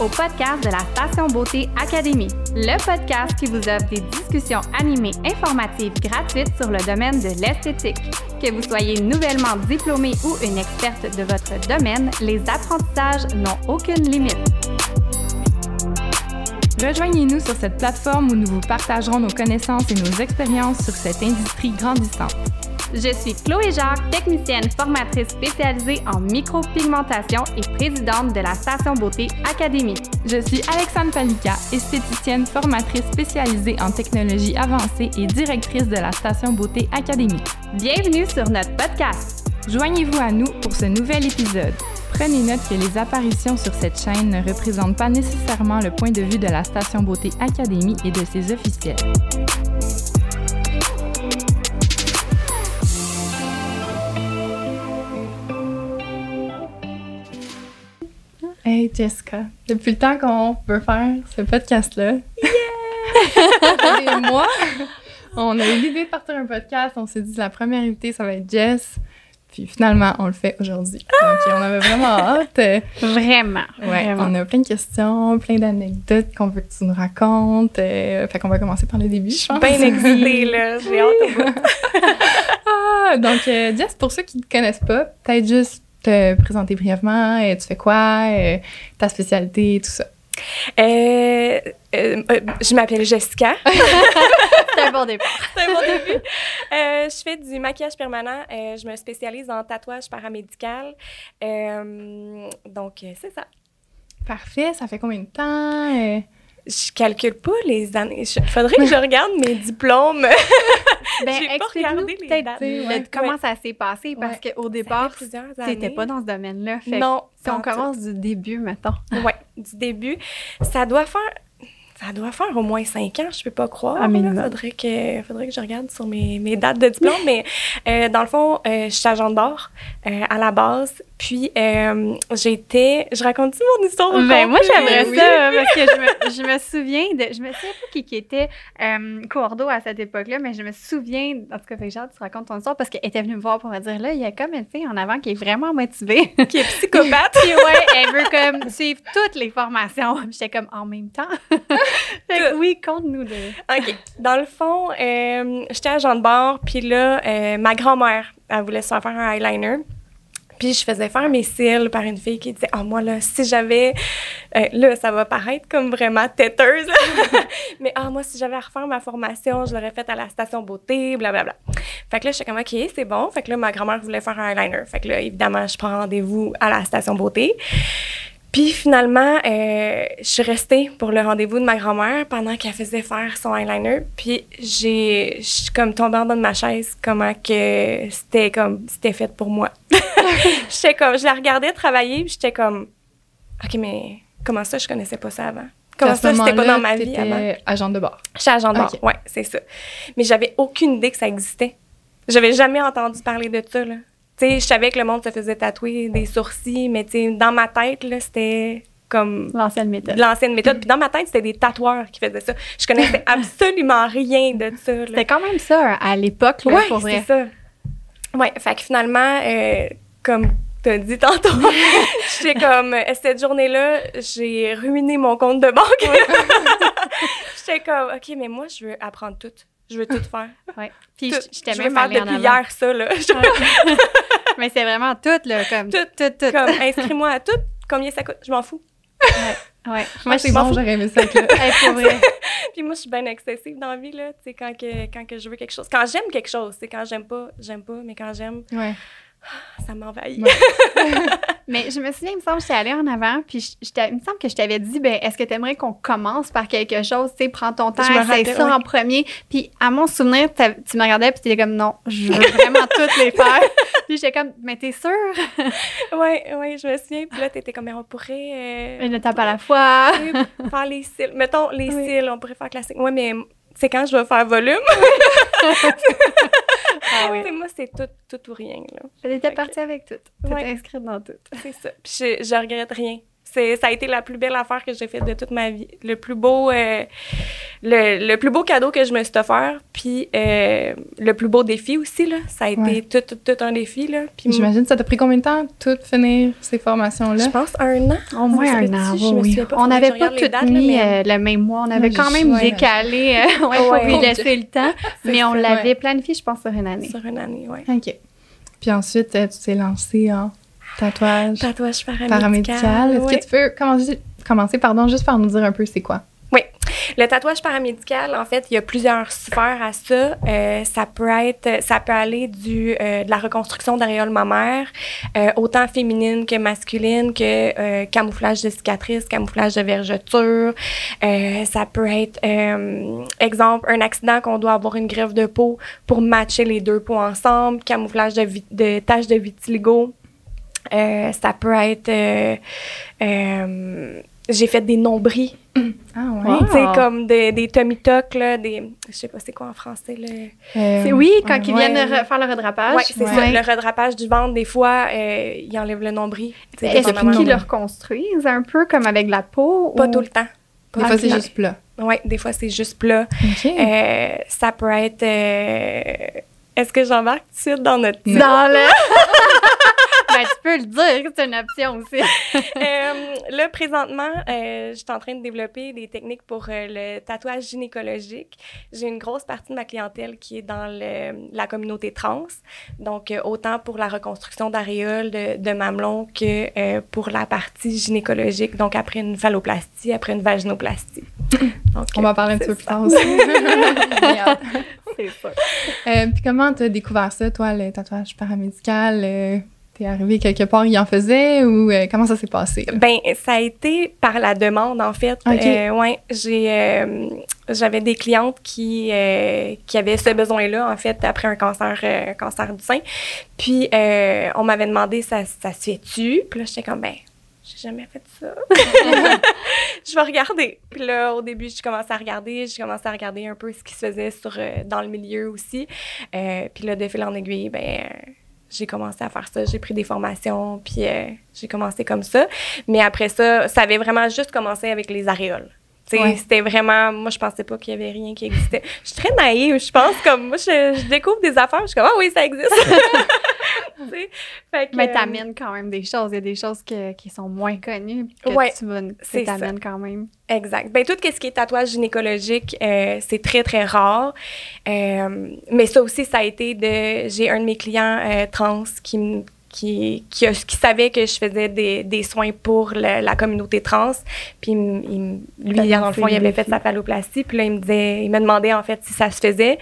au podcast de la Station Beauté Académie, le podcast qui vous offre des discussions animées informatives gratuites sur le domaine de l'esthétique. Que vous soyez nouvellement diplômé ou une experte de votre domaine, les apprentissages n'ont aucune limite. Rejoignez-nous sur cette plateforme où nous vous partagerons nos connaissances et nos expériences sur cette industrie grandissante. Je suis Chloé Jacques, technicienne formatrice spécialisée en micropigmentation et présidente de la Station Beauté Académie. Je suis Alexandre Palika, esthéticienne formatrice spécialisée en technologie avancée et directrice de la Station Beauté Académie. Bienvenue sur notre podcast. Joignez-vous à nous pour ce nouvel épisode. Prenez note que les apparitions sur cette chaîne ne représentent pas nécessairement le point de vue de la Station Beauté Académie et de ses officiels. Hey Jessica, depuis le temps qu'on veut faire ce podcast-là, yeah! moi, on a eu l'idée de partir un podcast, on s'est dit la première invitée, ça va être Jess. Puis finalement, on le fait aujourd'hui. Donc, on avait vraiment hâte. Vraiment. Ouais, on a plein de questions, plein d'anecdotes qu'on veut que tu nous racontes. Euh, fait qu'on va commencer par le début, je pense. Bien excitée, là. J'ai hâte. ah, donc, euh, Jess, pour ceux qui ne te connaissent pas, peut-être juste te présenter brièvement. Euh, tu fais quoi? Euh, ta spécialité, tout ça? Euh, je m'appelle Jessica. C'est un bon départ. C'est un bon début. Euh, je fais du maquillage permanent. Je me spécialise en tatouage paramédical. Donc, c'est ça. Parfait. Ça fait combien de temps? Je calcule pas les années. Il faudrait que je regarde mes diplômes. Ben, explique-nous peut-être Ouais. comment ça s'est passé, parce Ouais. qu'au départ, t'étais années. pas dans ce domaine-là. Non. si on tout. commence du début, mettons. Ouais, du début. Ça doit faire. Ça doit faire au moins cinq ans, je peux pas croire. Ah, minimum. là. faudrait que, faudrait que je regarde sur mes, mes dates de diplôme. mais euh, dans le fond, euh, je suis agent de bord euh, à la base. Puis euh, j'étais. Je raconte-tu mon histoire Ben, moi, j'aimerais Oui. ça, parce que je me, je me souviens de. Je me souviens pas qui, qui était euh, Cordo à cette époque-là, mais je me souviens. En tout cas, fait que tu racontes ton histoire parce qu'elle était venue me voir pour me dire là, il y a comme une fille en avant qui est vraiment motivée. Qui est psychopathe. Puis ouais, elle veut comme suivre toutes les formations. J'étais comme en même temps. fait que Tout. oui, compte-nous de. OK. Dans le fond, euh, j'étais agent de bord, puis là, euh, ma grand-mère, elle voulait se faire faire un eyeliner. Puis je faisais faire mes cils par une fille qui disait « Ah, moi, là, si j'avais... euh, là, ça va paraître comme vraiment têteuse. Mais ah, moi, si j'avais à refaire ma formation, je l'aurais faite à la station beauté, blablabla. Fait que là, j'étais comme « OK, c'est bon. » Fait que là, ma grand-mère voulait faire un eyeliner. Fait que là, évidemment, je prends rendez-vous à la station beauté. Puis finalement, euh, je suis restée pour le rendez-vous de ma grand-mère pendant qu'elle faisait faire son eyeliner. Puis j'ai, je suis comme tombée en bas de ma chaise, comment que c'était comme, c'était fait pour moi. j'étais comme, je la regardais travailler, puis j'étais comme, ok, mais comment ça, je connaissais pas ça avant? Comment ça, c'était pas dans ma vie avant? agent de bord. J'étais agent de bord, Ok. ouais, c'est ça. Mais j'avais aucune idée que ça existait. J'avais jamais entendu parler de ça, là. Sais, je savais que le monde se faisait tatouer des sourcils, mais tu sais, dans ma tête, là, c'était comme L'ancienne méthode. de l'ancienne méthode. Puis dans ma tête, c'était des tatoueurs qui faisaient ça. Je connaissais absolument rien de ça. C'était quand même ça à l'époque, là, Ouais, pour c'est vrai. ça. Ouais, fait que finalement, euh, comme t'as dit tantôt, j'étais comme, euh, cette journée-là, j'ai ruiné mon compte de banque. j'étais comme, OK, mais moi, je veux apprendre tout. Je veux tout faire. Ouais. Puis j'étais même faire allée en depuis avant. hier ça, là. Mais c'est vraiment tout, là, comme Tout, tout, tout. comme, inscris-moi à tout. Combien ça coûte? Je m'en fous. Ouais. Moi, c'est je m'en bon, j'aurais aimé ça. Puis moi, je suis bien excessive dans la vie, là. Tu sais, quand que, quand que je veux quelque chose. Quand j'aime quelque chose, c'est quand j'aime pas, j'aime pas. Mais quand j'aime, Ouais. Ça m'envahit. Ouais. Mais je me souviens, il me semble que j'étais allée en avant, puis je, il me semble que je t'avais dit, ben, est-ce que tu aimerais qu'on commence par quelque chose, tu sais, prends ton temps, essaye ça ouais. en premier. Puis à mon souvenir, tu me regardais, puis tu étais comme, non, je veux vraiment toutes les faire. puis j'étais comme, mais t'es sûre? Ouais, ouais, je me souviens. Puis là, t'étais comme, mais on pourrait euh, Une étape à la fois. faire les cils. Mettons, les Oui. cils, on pourrait faire classique. Ouais, mais c'est quand je vais faire volume? Ah Tu sais, moi, c'est tout, tout ou rien, là. J'étais Fait que- partie avec tout. T'étais Ouais. inscrite dans tout. C'est ça. Puis je, je regrette rien. C'est, ça a été la plus belle affaire que j'ai faite de toute ma vie. Le plus beau, euh, le, le, plus beau cadeau que je me suis offert, puis euh, le plus beau défi aussi, là, ça a été tout, tout, tout un défi. Là, puis J'imagine ça t'a pris combien de temps tout finir ces formations-là? je pense un an. Au moins un an, oui, oui. pas, On n'avait pas toutes dates, là, mis mais- euh, le même mois. On avait quand même ouais. décalé euh, ouais, pour lui laisser le temps. Mais on l'avait ouais. planifié, je pense, sur une année. Sur une année, oui. OK. Puis ensuite, tu t'es lancé en tatouage Tatouage paramédical. paramédical. Est-ce que tu peux commencer, commencer pardon, juste par nous dire un peu c'est quoi? Le tatouage paramédical, en fait, il y a plusieurs sphères à ça. Euh, ça peut être, ça peut aller du euh, de la reconstruction d'aréoles mammaires, euh, autant féminine que masculine, que camouflage de cicatrices, camouflage de vergeture. Euh, ça peut être, exemple, un accident qu'on doit avoir une greffe de peau pour matcher les deux peaux ensemble, camouflage de taches de vitiligo. Euh, ça peut être, euh, euh, j'ai fait des nombris Ah Wow. tu sais, comme des, des tummy tuck, là, des... Je sais pas c'est quoi en français, là. Euh, C'est- oui, quand ouais, ils ouais. viennent re- faire le redrapage. Ouais, c'est ouais. ça. Le redrapage du ventre, des fois, euh, ils enlèvent le nombril. Est-ce qu'ils le reconstruisent un peu comme avec la peau? Pas ou- tout le temps. Des fois, c'est juste plat. Oui, des fois, c'est juste plat. OK. Euh, ça peut être... euh, Est-ce que j'embarque tout de suite dans notre... Non. Dans le... ben, tu peux le dire, c'est une option aussi. Euh, là, présentement, euh, je suis en train de développer des techniques pour euh, le tatouage gynécologique. J'ai une grosse partie de ma clientèle qui est dans le- la communauté trans. Donc, autant pour la reconstruction d'aréoles, de, de mamelons, que pour la partie gynécologique. Donc, après une phalloplastie, après une vaginoplastie. Donc, On va parler un petit peu plus tard aussi. C'est ça. Puis comment t'as découvert ça, toi, le tatouage paramédical? T'es arrivé quelque part, il en faisait ou euh, comment ça s'est passé? là? Ben, ça a été par la demande, en fait. Ok. Euh, ouais, j'ai, euh, j'avais des clientes qui, qui avaient ce besoin-là, en fait, après un cancer, cancer du sein. Puis, on m'avait demandé, ça, ça se fait-tu? Puis là, j'étais comme, ben, j'ai jamais fait ça. je vais regarder. Puis là, au début, j'ai commencé à regarder. J'ai commencé à regarder un peu ce qui se faisait sur, dans le milieu aussi. Euh, puis là, de fil en aiguille, ben, j'ai commencé à faire ça. J'ai pris des formations, puis euh, j'ai commencé comme ça. Mais après ça, ça avait vraiment juste commencé avec les aréoles. Ouais. C'était vraiment. Moi, je pensais pas qu'il y avait rien qui existait. Je suis très naïve, je pense. Comme moi, je, je découvre des affaires, je suis comme, ah oui, ça existe. Fait que, Mais euh, t'amènes quand même des choses. Il y a des choses que- qui sont moins connues que Ouais, tu vas t'amènes quand même. Exact. Ben tout ce qui est tatouage gynécologique, euh, c'est très très rare. Euh, mais ça aussi, ça a été de. J'ai un de mes clients euh, trans qui me qui, qui, savait que je faisais des, des soins pour le- la communauté trans. Puis, il il lui, dans le fond, il avait fait sa phalloplastie. Puis là, il me disait, il me demandait en fait si ça se faisait.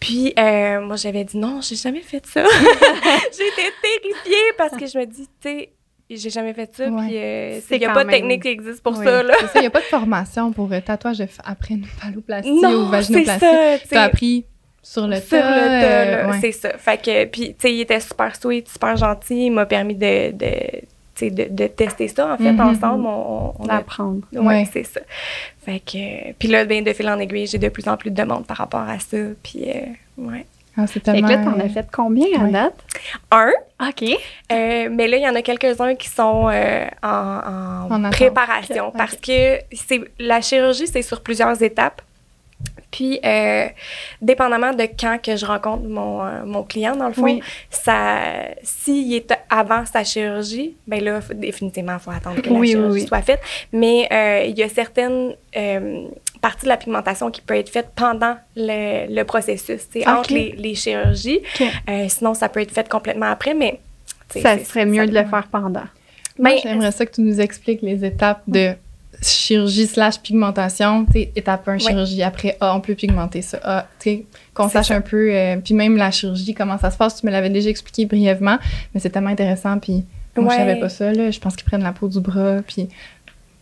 Puis, euh, moi, j'avais dit non, j'ai jamais fait ça. J'étais terrifiée parce que je me dis, tu sais, j'ai jamais fait ça. Ouais. Puis, euh, il n'y a pas de technique qui existe pour Oui, ça, là. ça, il n'y a pas de formation pour euh, tatouage après une phalloplastie ou Non, vaginoplastie. tu as appris sur le Sur tas. le tas, euh, ouais. c'est ça. Fait que, puis, tu sais, il était super sweet, super gentil. Il m'a permis de, de, de, de tester ça, en fait, Mhm. ensemble. On, on a- D'apprendre. ouais, Ouais. c'est ça. Fait que, puis là, ben, de fil en aiguille, j'ai de plus en plus de demandes par rapport à ça. Puis, euh, ouais. Ah, c'est Fait tellement... que là, t'en as fait combien à Ouais. date? Un, OK. euh, mais là, il y en a quelques-uns qui sont euh, en, en En attente. préparation parce que c'est la chirurgie, c'est sur plusieurs étapes. Puis, euh, dépendamment de quand que je rencontre mon, euh, mon client, dans le fond, Oui. ça, s'il est avant sa chirurgie, ben là, faut- définitivement, il faut attendre que Oui, oui, la chirurgie oui. soit faite. Mais euh, il y a certaines parties de la pigmentation qui peut être faite pendant le, le processus, tu sais, Ok. entre les, les chirurgies. Sinon, ça peut être fait complètement après, mais... Ça serait mieux ça- de le faire pendant. Moi, Ben, j'aimerais ça que tu nous expliques les étapes de chirurgie slash pigmentation. Étape 1, chirurgie. Après, ah, on peut pigmenter ça. Ah, qu'on sache ça. un peu. euh, puis même la chirurgie, comment ça se passe. Tu me l'avais déjà expliqué brièvement, mais c'est tellement intéressant. Puis moi, je Ouais. savais pas ça. Là. Je pense qu'ils prennent la peau du bras. Puis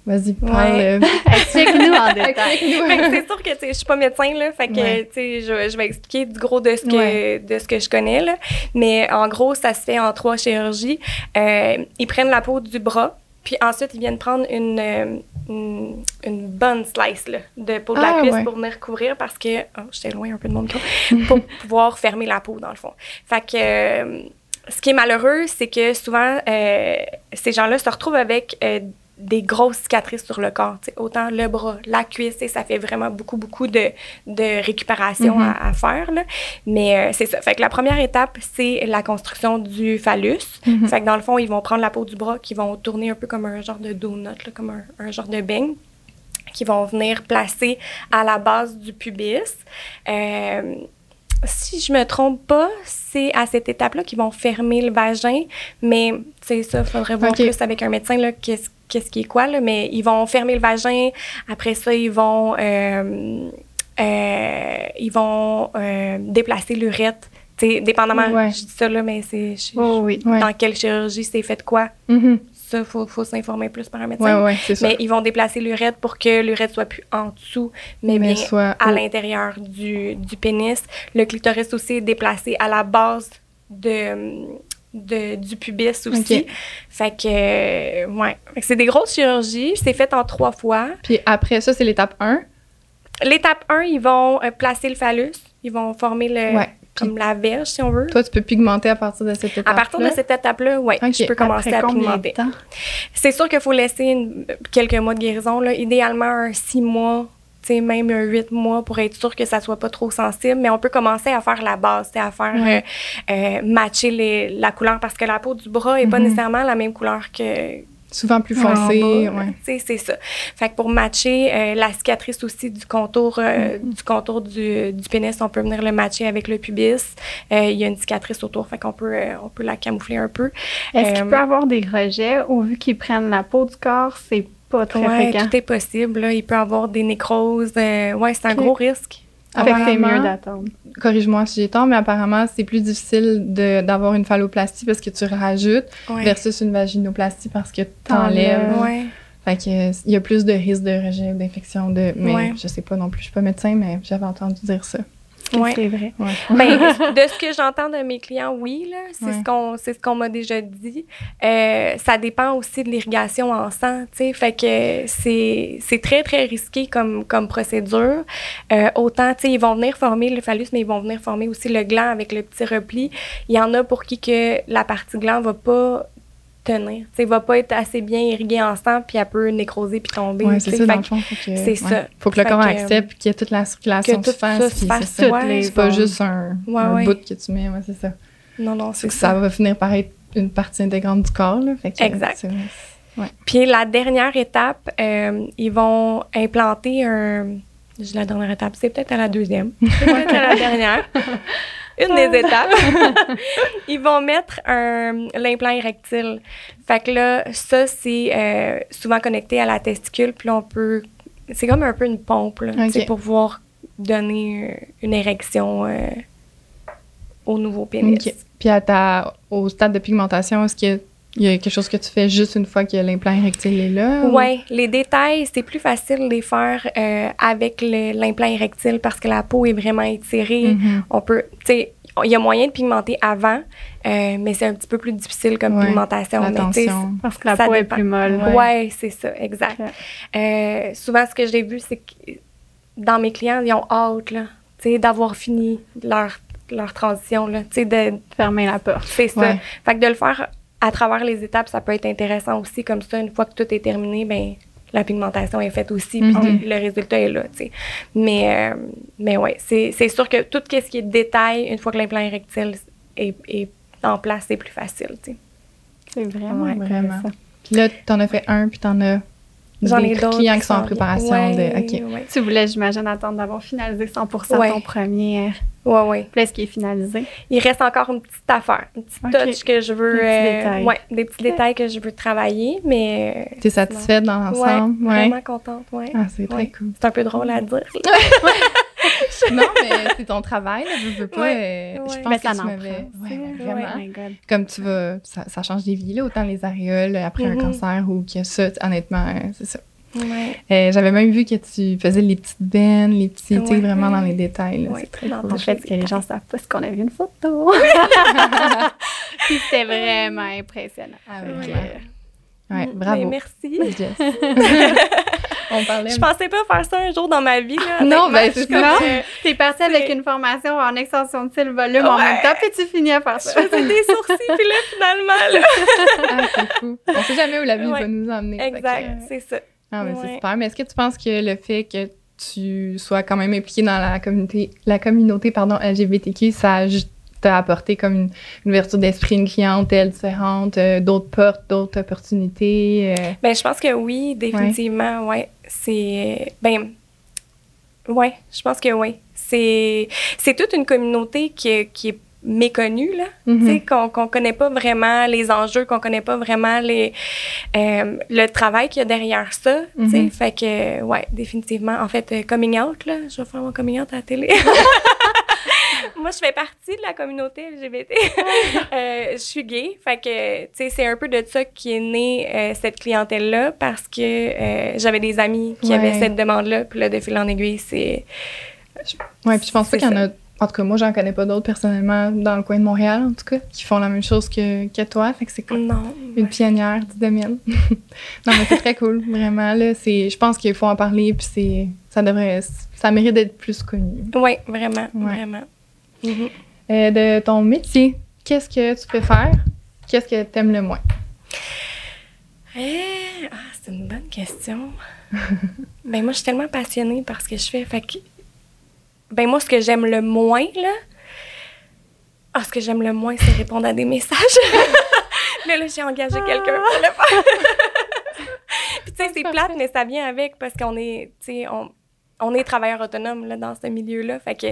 vas-y, parle. Ouais. euh, Explique-nous en détail. c'est sûr que je suis pas médecin là, fait que Ouais. je, je vais expliquer du gros de ce que Ouais. de ce que je connais là. Mais en gros, ça se fait en trois chirurgies. Euh, ils prennent la peau du bras, puis ensuite ils viennent prendre une une, une bonne slice là, de peau de la Ah, cuisse ouais. pour venir couvrir parce que oh, j'étais loin un peu de mon micro pour pouvoir fermer la peau dans le fond. Fait que euh, ce qui est malheureux, c'est que souvent euh, ces gens-là se retrouvent avec euh, des grosses cicatrices sur le corps, autant le bras, la cuisse, et ça fait vraiment beaucoup, beaucoup de, de récupération Mhm. à, à faire. Là. Mais euh, c'est ça. Fait que la première étape, c'est la construction du phallus. Fait que dans le fond, ils vont prendre la peau du bras, qui vont tourner un peu comme un genre de donut, là, comme un, un genre de beigne qui vont venir placer à la base du pubis. Euh, si je me trompe pas, c'est à cette étape-là qu'ils vont fermer le vagin, mais c'est ça, faudrait voir plus avec un médecin là, qu'est-ce qu'est-ce qui est quoi, là, mais ils vont fermer le vagin. Après ça, ils vont, euh, euh, ils vont euh, déplacer l'urètre. Tu sais, dépendamment, Ouais. je dis ça là, mais c'est Oh oui. Ouais. dans quelle chirurgie c'est fait quoi? Mhm. Ça, il faut, faut s'informer plus par un médecin. Ouais, ouais, c'est ça. Mais ils vont déplacer l'urètre pour que l'urètre soit plus en dessous, mais, Mais bien soit à l'intérieur du, du pénis. Le clitoris aussi est déplacé à la base de, de- du pubis aussi. Fait que, euh, ouais. C'est des grosses chirurgies. C'est fait en trois fois. Puis après ça, c'est l'étape 1. L'étape 1, ils vont euh, placer le phallus. Ils vont former le, Ouais. comme la verge, si on veut. Toi, tu peux pigmenter à partir de cette étape À partir de cette étape-là, oui, Ok. je peux commencer Après à pigmenter. C'est sûr qu'il faut laisser une- quelques mois de guérison. Là. Idéalement, un six mois, sais, même un huit mois pour être sûr que ça soit pas trop sensible. Mais on peut commencer à faire la base, à faire Ouais. euh, euh, matcher les, la couleur parce que la peau du bras est pas Mhm. nécessairement la même couleur que. Souvent plus foncé. ouais. C'est ça. Fait que pour matcher euh, la cicatrice aussi du contour, euh, Mhm. du contour du, du pénis, on peut venir le matcher avec le pubis. Euh, Il y a une cicatrice autour, fait qu'on peut, euh, on peut la camoufler un peu. Est-ce qu'il Euh, peut avoir des rejets? Ou vu qu'ils prennent la peau du corps, c'est pas très Ouais, fréquent? tout est possible. là. Il peut avoir des nécroses. euh, ouais, c'est un gros risque. Fait que c'est mieux d'attendre. Corrige-moi si j'ai tort, mais apparemment, c'est plus difficile de- d'avoir une phalloplastie parce que tu rajoutes Ouais. versus une vaginoplastie parce que t'enlèves. T'enlèves. Ouais. Fait que euh, il y a plus de risque de rejet ou d'infection de. Mais Ouais. je sais pas non plus, je suis pas médecin, mais j'avais entendu dire ça. Ouais. C'est vrai. Ouais. Ben, de ce que j'entends de mes clients, oui, là, c'est Ouais. ce qu'on c'est ce qu'on m'a déjà dit. Euh, ça dépend aussi de l'irrigation en sang, tu sais, fait que c'est c'est très très risqué comme comme procédure. Euh, autant, tu sais, ils vont venir former le phallus, mais ils vont venir former aussi le gland avec le petit repli. Il y en a pour qui que la partie gland va pas tenir, tu va pas être assez bien irriguée en sang, puis elle peut nécroser puis tomber. Ouais, c'est ça, dans le que fond. Faut que, c'est ouais. ça. Faut que le corps que, accepte qu'il y ait toute la circulation tout se fasse. c'est ça. ouais. C'est pas juste un, bout que tu mets, c'est ça. Non, non, C'est ça. ça va finir par être une partie intégrante du corps, là. Fait que, Exact. Puis la dernière étape, euh, ils vont implanter un. La dernière étape, c'est peut-être à la deuxième. C'est peut-être à la dernière. Une des étapes. ils vont mettre un l'implant érectile. Fait que là, ça, c'est euh, souvent connecté à la testicule. Puis on peut. C'est comme un peu une pompe, là, pour pouvoir donner euh, une érection euh, au nouveau pénis. Puis à ta, au stade de pigmentation, est-ce a- il y a quelque chose que tu fais juste une fois que l'implant érectile est là? ou- Oui, les détails, c'est plus facile de les faire euh, avec l'implant érectile parce que la peau est vraiment étirée. Mhm. On peut, tu sais, il y a moyen de pigmenter avant, euh, mais c'est un petit peu plus difficile comme Ouais, pigmentation. L'attention. Parce que la Ça peau est plus molle. Ouais, c'est ça, exact. Euh, souvent, ce que j'ai vu, c'est que dans mes clients, ils ont hâte, là, tu sais, d'avoir fini leur, leur transition, là, tu sais, de, Fermer la porte. c'est ça. Ouais. Fait que de le faire à travers les étapes, ça peut être intéressant aussi. Comme ça, une fois que tout est terminé, ben la pigmentation est faite aussi, puis Mhm. le résultat est là, tu sais. Mais, euh, mais ouais, c'est c'est sûr que tout ce qui est détail, une fois que l'implant érectile est, est en place, c'est plus facile, tu sais. C'est vraiment Ouais, vraiment. Puis là, t'en as fait un, puis t'en as J'en ai d'autres. clients qui sont en préparation de... Ouais. Tu voulais, j'imagine, attendre d'avoir finalisé 100 Ouais. ton premier. Ouais, ouais. Puis là, est-ce qu'il est finalisé? Il reste encore une petite affaire, une petite touch que je veux. Des petits euh, détails. ouais, des petits détails que je veux travailler, mais. T'es satisfaite dans Ouais, l'ensemble? vraiment contente, ouais. Ah, c'est très Ouais. cool. C'est un peu drôle à dire. non, mais c'est ton travail, là, je veux pas. Ouais, euh, Je ouais. pense Mais que ça tu m'avais... Ouais, vraiment. Oh. Comme tu vas... Ça, ça change des vies, là, autant les aréoles après un Mhm. cancer ou que ça, honnêtement, euh, c'est ça. Ouais. Euh, J'avais même vu que tu faisais les petites veines, les petits, tu sais, Ouais. vraiment dans les détails. Ouais, c'est très dans cool. En fait, ce que les gens savent pas, c'est qu'on a vu une photo. Puis c'était vraiment impressionnant. Ah, Fait ouais, Mm, bravo. ben, merci. Jess. On parlait. Je pensais pas faire ça un jour dans ma vie. Là, Non, ben, Je c'est ça. T'es partie avec une formation en extension de cils volume en même temps, puis tu finis à faire je ça. faisais des sourcils, puis là, finalement, là. Ah, c'est fou. On sait jamais où la vie Ouais. va nous emmener. Exact, euh, c'est ça. Ah, mais c'est Ouais. super. Mais est-ce que tu penses que le fait que tu sois quand même impliqué dans la communauté, la communauté pardon, LGBTQ, ça a juste t'a apporté comme une, une ouverture d'esprit, une clientèle différente, euh, d'autres portes, d'autres opportunités? euh, Ben, je pense que oui, définitivement, ouais. C'est. Ben. Ouais, je pense que oui. C'est, c'est toute une communauté qui, qui est méconnue, là. Tu sais, qu'on qu'on connaît pas vraiment les enjeux, qu'on connaît pas vraiment les, euh, le travail qu'il y a derrière ça. sais. Mhm. Fait que, ouais, définitivement. En fait, euh, coming out, là, je vais faire mon coming out à la télé. Moi, je fais partie de la communauté LGBT. Euh, je suis gay. Fait que, tu sais, c'est un peu de ça qui est né euh, cette clientèle-là parce que j'avais des amis qui Ouais. avaient cette demande-là. Puis là, de fil en aiguille, c'est. Ouais, puis je pense pas qu'il y en a. En tout cas, moi, j'en connais pas d'autres personnellement dans le coin de Montréal, en tout cas, qui font la même chose que, que toi. Fait que c'est cool. Non. Une pionnière du domaine. non, mais c'est très cool, vraiment. Là, c'est, je pense qu'il faut en parler, puis c'est, ça devrait, ça mérite d'être plus connu. Oui, vraiment, Ouais. vraiment. Mhm. Euh, de ton métier, qu'est-ce que tu préfères? Qu'est-ce que tu aimes le moins? Eh, ah, c'est une bonne question. ben moi, je suis tellement passionnée par ce que je fais. Fait que, ben moi, ce que j'aime le moins, là, ah, ce que j'aime le moins, c'est répondre à des messages. Mais là, j'ai engagé quelqu'un pour le faire. Puis tu sais, c'est plate, mais ça vient avec parce qu'on est, tu sais, on, on est travailleur autonome là, dans ce milieu-là. Fait que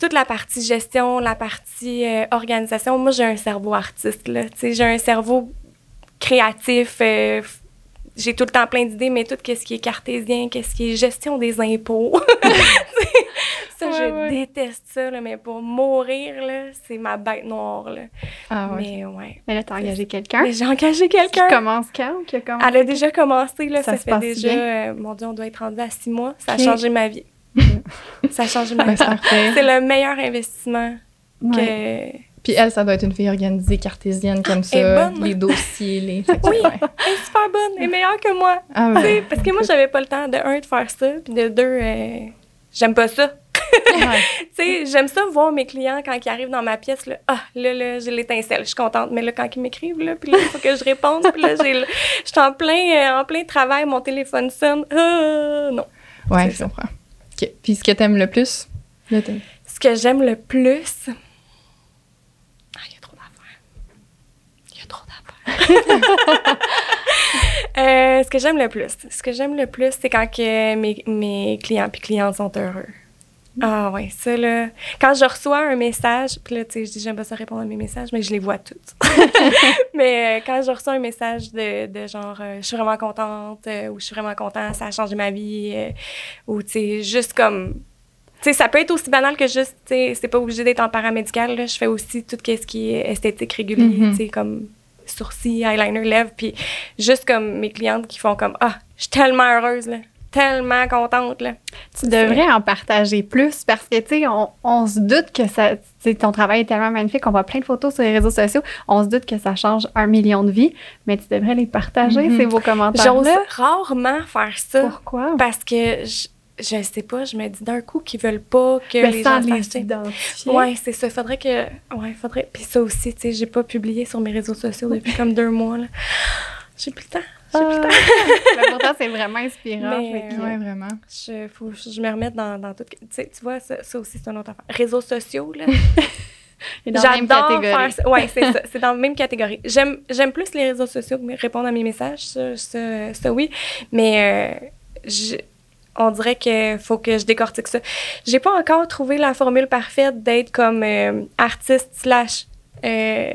toute la partie gestion, la partie euh, organisation, moi, j'ai un cerveau artiste, là. Tu sais, j'ai un cerveau créatif. euh, j'ai tout le temps plein d'idées, mais tout ce qui est cartésien, qu'est-ce qui est gestion des impôts. ça, Ouais, je ouais. déteste ça, là, mais pour mourir, là, c'est ma bête noire. Là. Ah ouais. Mais ouais. Mais là, t'as engagé quelqu'un? Mais j'ai engagé qui quelqu'un. commence quand? Qui a commencé? Elle a déjà commencé, là, Ça ça, se fait passe déjà, bien? euh, mon Dieu, on doit être rendu à six mois. Ça a changé ma vie. ça a changé ma Ben, vie. c'est le meilleur investissement que... Puis elle, ça doit être une fille organisée, cartésienne, comme Elle est ça, bonne. les dossiers, les... Oui. ouais. Elle est super bonne, elle est meilleure que moi. Ah ouais. parce que moi, j'avais pas le temps, de un, de faire ça, puis de deux, euh, j'aime pas ça. Tu sais, j'aime ça voir mes clients quand ils arrivent dans ma pièce, là, ah, là, là, j'ai l'étincelle, je suis contente. Mais là, quand ils m'écrivent, là, puis là, il faut que je réponde, puis là, j'ai je suis en plein, euh, en plein travail, mon téléphone sonne, ah, non. Ouais, je comprends. OK. Puis ce que t'aimes le plus? Là, Ce que j'aime le plus, ah, il y a trop d'affaires. Il y a trop d'affaires. Euh, ce que j'aime le plus, ce que j'aime le plus, c'est quand que mes, mes clients puis clientes sont heureux. Ah ouais, ça là. Quand je reçois un message, puis là, tu sais, je dis j'aime pas ça répondre à mes messages, mais je les vois toutes. mais euh, quand je reçois un message de, de genre euh, je suis vraiment contente euh, ou je suis vraiment content, ça a changé ma vie ou tu sais juste comme tu sais ça peut être aussi banal que juste tu sais c'est pas obligé d'être en paramédical là, je fais aussi tout ce qui est esthétique régulier, Mhm. tu sais comme sourcils, eyeliner, lèvres puis juste comme mes clientes qui font comme ah, je suis tellement heureuse là, tellement contente là. Tu devrais en partager plus parce que, tu sais, on, on se doute que ça, ton travail est tellement magnifique, on voit plein de photos sur les réseaux sociaux, on se doute que ça change un million de vies, mais tu devrais les partager, Mhm. ces beaux J'ose commentaires-là. rarement faire ça Pourquoi? parce que je, je sais pas, je me dis d'un coup qu'ils veulent pas que Ben, les gens les. Ouais, c'est ça. Faudrait que. Ouais, faudrait. Puis ça aussi, tu sais, j'ai pas publié sur mes réseaux sociaux depuis comme deux mois, là. J'ai plus le temps. J'ai plus le temps. Ah. Pourtant, c'est vraiment inspirant. Mais, Ouais, vraiment. Je, faut je me remette dans, dans tout. Tu sais, tu vois, ça, ça aussi, c'est une autre affaire. Réseaux sociaux, là. J'adore faire ça. Ouais, c'est ça. C'est dans la même catégorie. J'aime, j'aime plus les réseaux sociaux que répondre à mes messages, ça, ça, ça, oui. Mais euh, je- on dirait qu'il faut que je décortique ça. J'ai pas encore trouvé la formule parfaite d'être comme euh, artiste slash euh,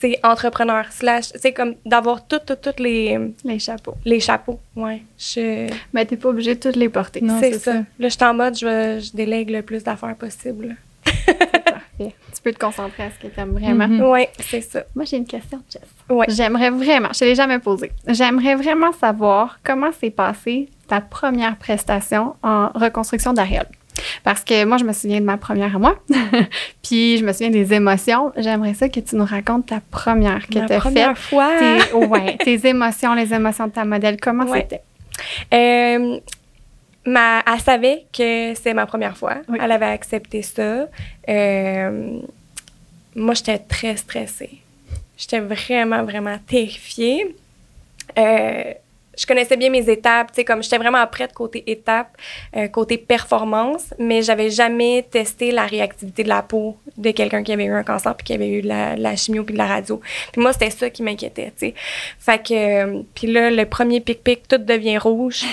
tu entrepreneur slash, tu sais, comme d'avoir toutes, les, Les chapeaux. les chapeaux. Ouais. Je, Mais t'es pas obligé de toutes les porter. Non, c'est c'est ça. ça. Là, je suis en mode, je, délègue le plus d'affaires possible. Parfait. Tu peux te concentrer à ce que t'aimes vraiment. Mhm. Ouais, c'est ça. Moi, j'ai une question, Jess. Ouais. J'aimerais vraiment, je ne l'ai jamais posée, j'aimerais vraiment savoir comment s'est passée ta première prestation en reconstruction d'Ariel. Parce que moi, je me souviens de ma première à moi, puis je me souviens des émotions. J'aimerais ça que tu nous racontes ta première que tu as faite. première fois. Tes, ouais, tes émotions, les émotions de ta modèle, comment Ouais. c'était? Euh, ma, elle savait que c'est ma première fois. Oui. Elle avait accepté ça. Euh, moi, j'étais très stressée. J'étais vraiment, vraiment terrifiée. Euh, je connaissais bien mes étapes, tu sais, comme j'étais vraiment prête côté étape, euh, côté performance, mais j'avais jamais testé la réactivité de la peau de quelqu'un qui avait eu un cancer puis qui avait eu de la, de la chimio puis de la radio. Puis moi, c'était ça qui m'inquiétait, tu sais. Fait que, euh, puis là, le premier pic-pic, tout devient rouge.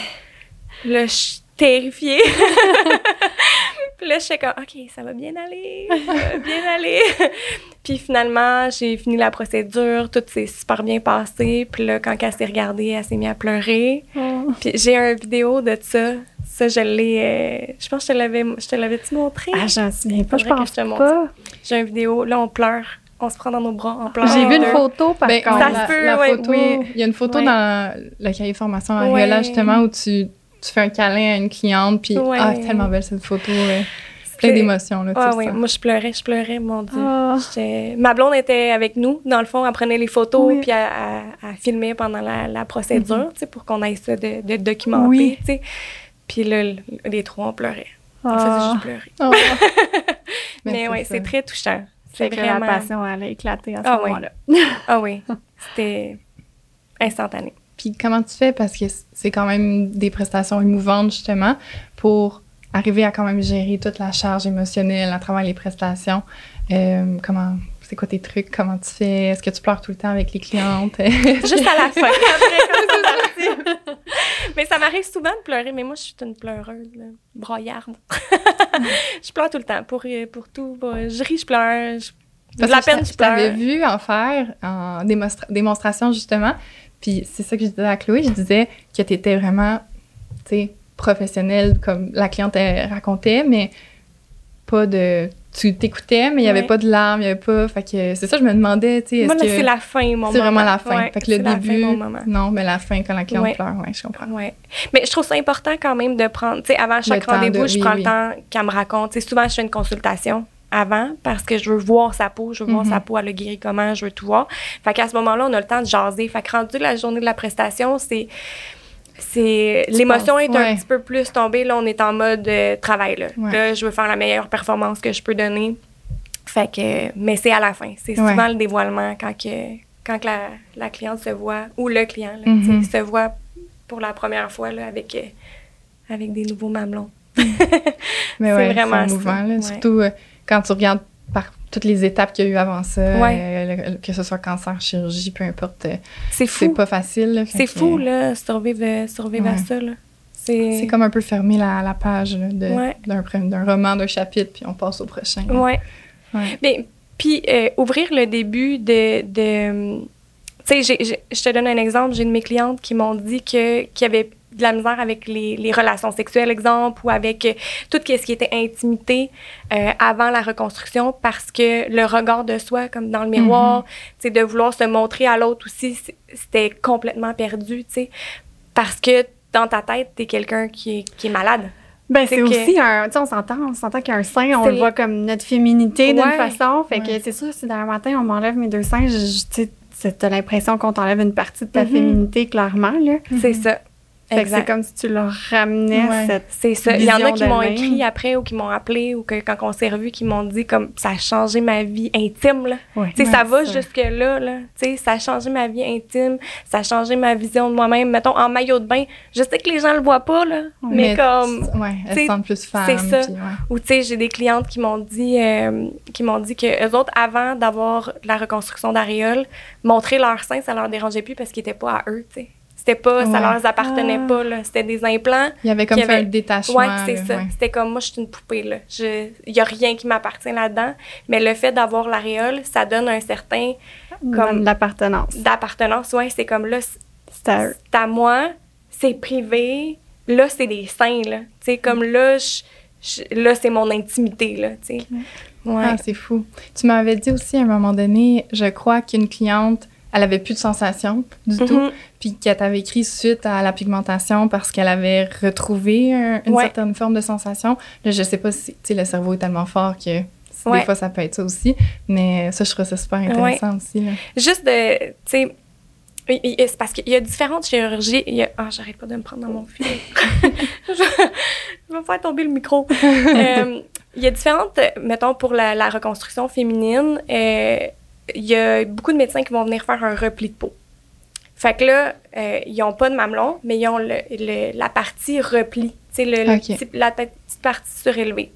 Là, je suis terrifiée. puis là, je suis comme, OK, ça va bien aller, ça va bien aller. puis finalement, j'ai fini la procédure, tout s'est super bien passé. Puis là, quand elle s'est regardée, elle s'est mise à pleurer. Puis j'ai un vidéo de ça. Ça, je l'ai. euh, je pense que je te l'avais, je te l'avais-tu montré? Ah, j'en souviens pas, je Faudrait que pense je te montre pas. J'ai une vidéo. Là, on pleure. On se prend dans nos bras, on pleure. J'ai vu une photo, par Ben, contre. Ça la, se peut, la ouais, photo, oui. il y a une photo Ouais. dans le cahier formation à Ouais. Riola, justement, où tu, tu fais un câlin à une cliente, puis Ouais. ah, tellement belle cette photo. ouais. Plein C'est- d'émotions, là, Ah oui, ça. moi je pleurais, je pleurais, mon Dieu. Ah. Ma blonde était avec nous, dans le fond, elle prenait les photos, Oui. puis elle, elle filmait pendant la, la procédure, tu sais, pour qu'on aille ça de, de documenter, Oui. tu sais. Puis là, les trois, on pleurait. On Ah. faisait juste pleurer. Oh. Mais, oui, c'est très touchant. C'est C'est que vraiment... la passion, elle a éclaté à ce Ah oui. moment-là. Ah oui, c'était instantané. Puis comment tu fais, parce que c'est quand même des prestations émouvantes, justement, pour arriver à quand même gérer toute la charge émotionnelle à travers les prestations. Euh, comment, c'est quoi tes trucs? Comment tu fais? Est-ce que tu pleures tout le temps avec les clientes? Juste à la fin. Après, mais ça m'arrive souvent de pleurer, mais moi, je suis une pleureuse, là, broyarde. je pleure tout le temps, pour, euh, pour tout. Pour- je ris, je pleure. Je... De la Parce peine, je je t'avais vu en faire en démonstra- démonstration, justement. Puis c'est ça que je disais à Chloé. Je disais que tu étais vraiment, tu sais, professionnelle, comme la cliente elle racontait, mais pas de. Tu t'écoutais, mais il n'y avait Ouais. pas de larmes, il n'y avait pas. Fait que c'est ça, je me demandais, tu sais, Moi, est-ce là, que. c'est la fin, mon C'est vraiment moment. la fin. Ouais, fait que le fin, début. mon moment. non, mais la fin, quand la cliente Ouais. pleure, ouais, je comprends. Ouais. Mais je trouve ça important quand même de prendre, tu sais, avant chaque de- rendez-vous, je prends oui. le temps qu'elle me raconte. Tu sais, souvent, je fais une consultation avant parce que je veux voir sa peau, je veux voir Mhm. sa peau, elle a guéri comment, je veux tout voir. Fait qu'à ce moment-là, on a le temps de jaser. Fait que rendu la journée de la prestation, c'est c'est l'émotion est Ouais. un petit peu plus tombée là on est en mode euh, travail là. Ouais. là je veux faire la meilleure performance que je peux donner fait que mais c'est à la fin c'est Ouais. souvent le dévoilement quand que quand que la, la cliente se voit ou le client là, Mhm. se voit pour la première fois là, avec euh, avec des nouveaux mamelons Mais C'est ouais, vraiment c'est ça. mouvant, là. Surtout euh, quand tu regardes par toutes les étapes qu'il y a eu avant ça, Ouais. euh, le- que ce soit cancer, chirurgie, peu importe. euh, c'est c'est fou pas facile. c'est fou là survivre euh, survivre à Ouais. ça là c'est C'est comme un peu fermer la, la page Ouais. d'un, d'un roman, d'un chapitre, puis on passe au prochain. Ouais. Ouais. Mais, puis, euh, ouvrir le début de. de tu sais, je te donne un exemple. J'ai une de mes clientes qui m'ont dit que, qu'il y avait de la misère avec les, les relations sexuelles, exemple, ou avec euh, tout ce qui était intimité euh, avant la reconstruction parce que le regard de soi, comme dans le miroir, tu sais, de vouloir se montrer à l'autre aussi, c'était complètement perdu, tu sais, parce que dans ta tête, t'es quelqu'un qui est, qui est malade. Ben, C'est c'est que- aussi un. Tu sais, on s'entend, on s'entend qu'un sein, on C'est- le voit comme notre féminité d'une façon. Fait Ouais. que c'est sûr, si d'un matin, on m'enlève mes deux seins, tu sais, t'as l'impression qu'on t'enlève une partie de ta Mhm. féminité, clairement, là. C'est ça. Fait que Exact. c'est comme si tu leur ramenais Ouais. cette. C'est ça. Il y en a qui m'ont écrit après ou qui m'ont appelé ou que quand on s'est revus, qui m'ont dit comme ça a changé ma vie intime. Là. Ouais. Tu sais, ça Ouais, va jusque-là. Là. Tu sais, ça a changé ma vie intime, ça a changé ma vision de moi-même. Mettons, en maillot de bain, je sais que les gens le voient pas, là, mais, comme... Ouais, elles sentent plus femmes. c'est ça. ouais. Ou tu sais, j'ai des clientes qui m'ont dit, euh, qui m'ont dit que eux autres, avant d'avoir la reconstruction d'aréole, montrer leur sein, ça leur dérangeait plus parce qu'ils étaient pas à eux, tu sais. C'était pas, ça Ouais. leur appartenait Ah. pas, là. C'était des implants. Il y avait comme fait avait- un détachement. Ouais, c'est ça. ouais. C'était comme moi, je suis une poupée, là. Il y a rien qui m'appartient là-dedans. Mais le fait d'avoir l'aréole, ça donne un certain Comme l'appartenance. d'appartenance. Ouais, c'est comme là, C'est à eux. c'est à moi, c'est privé. Là, c'est des seins, là. Tu sais, comme là, je- je- là, c'est mon intimité, là, tu sais. Ouais. Ah, c'est fou. Tu m'avais dit aussi à un moment donné, je crois qu'une cliente, elle avait plus de sensations du tout, Mhm. puis qu'elle t'avait écrit suite à la pigmentation parce qu'elle avait retrouvé un- une Ouais. certaine forme de sensation. Là, je sais pas si, tu sais, le cerveau est tellement fort que Ouais. des fois ça peut être ça aussi, mais ça, je trouve ça super intéressant aussi. Là. Juste de, tu sais, c'est parce qu'il y a différentes chirurgies. Il y a... Ah, j'arrête pas de me prendre dans mon fil. je, vais faire tomber le micro. Euh, il y a différentes, mettons, pour la, la reconstruction féminine, euh, il y a beaucoup de médecins qui vont venir faire un repli de peau. Fait que là, euh, ils n'ont pas de mamelon, mais ils ont le, le- la partie repli, le, petit- la petite partie surélevée.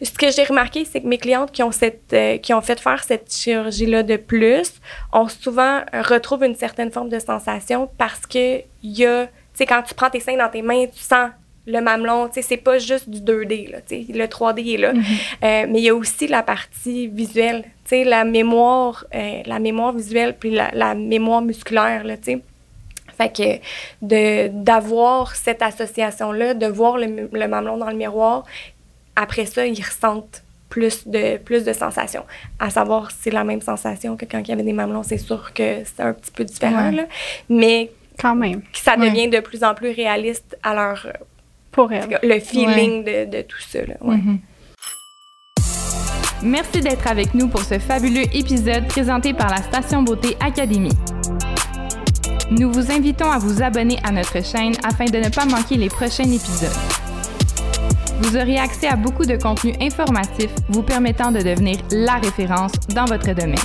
Ce que j'ai remarqué, c'est que mes clientes qui ont, cette, euh, qui ont fait faire cette chirurgie-là de plus ont souvent euh, retrouvent une certaine forme de sensation parce que y a, quand tu prends tes seins dans tes mains, tu sens le mamelon, tu sais, c'est pas juste du 2D, là, le 3D est là. Mhm. Euh, mais il y a aussi la partie visuelle, sais, la mémoire, euh, la mémoire visuelle puis la, la mémoire musculaire, là, tu sais. Fait que de d'avoir cette association-là, de voir le, le mamelon dans le miroir, après ça, ils ressentent plus de, plus de sensations. À savoir si c'est la même sensation que quand il y avait des mamelons, c'est sûr que c'est un petit peu différent, Ouais. là. Mais Quand même, ça Ouais. devient de plus en plus réaliste à leur... pour elle. le feeling de, de tout ça, là. Ouais. Merci d'être avec nous pour ce fabuleux épisode présenté par la Station Beauté Académie. Nous vous invitons à vous abonner à notre chaîne afin de ne pas manquer les prochains épisodes. Vous aurez accès à beaucoup de contenus informatifs vous permettant de devenir la référence dans votre domaine.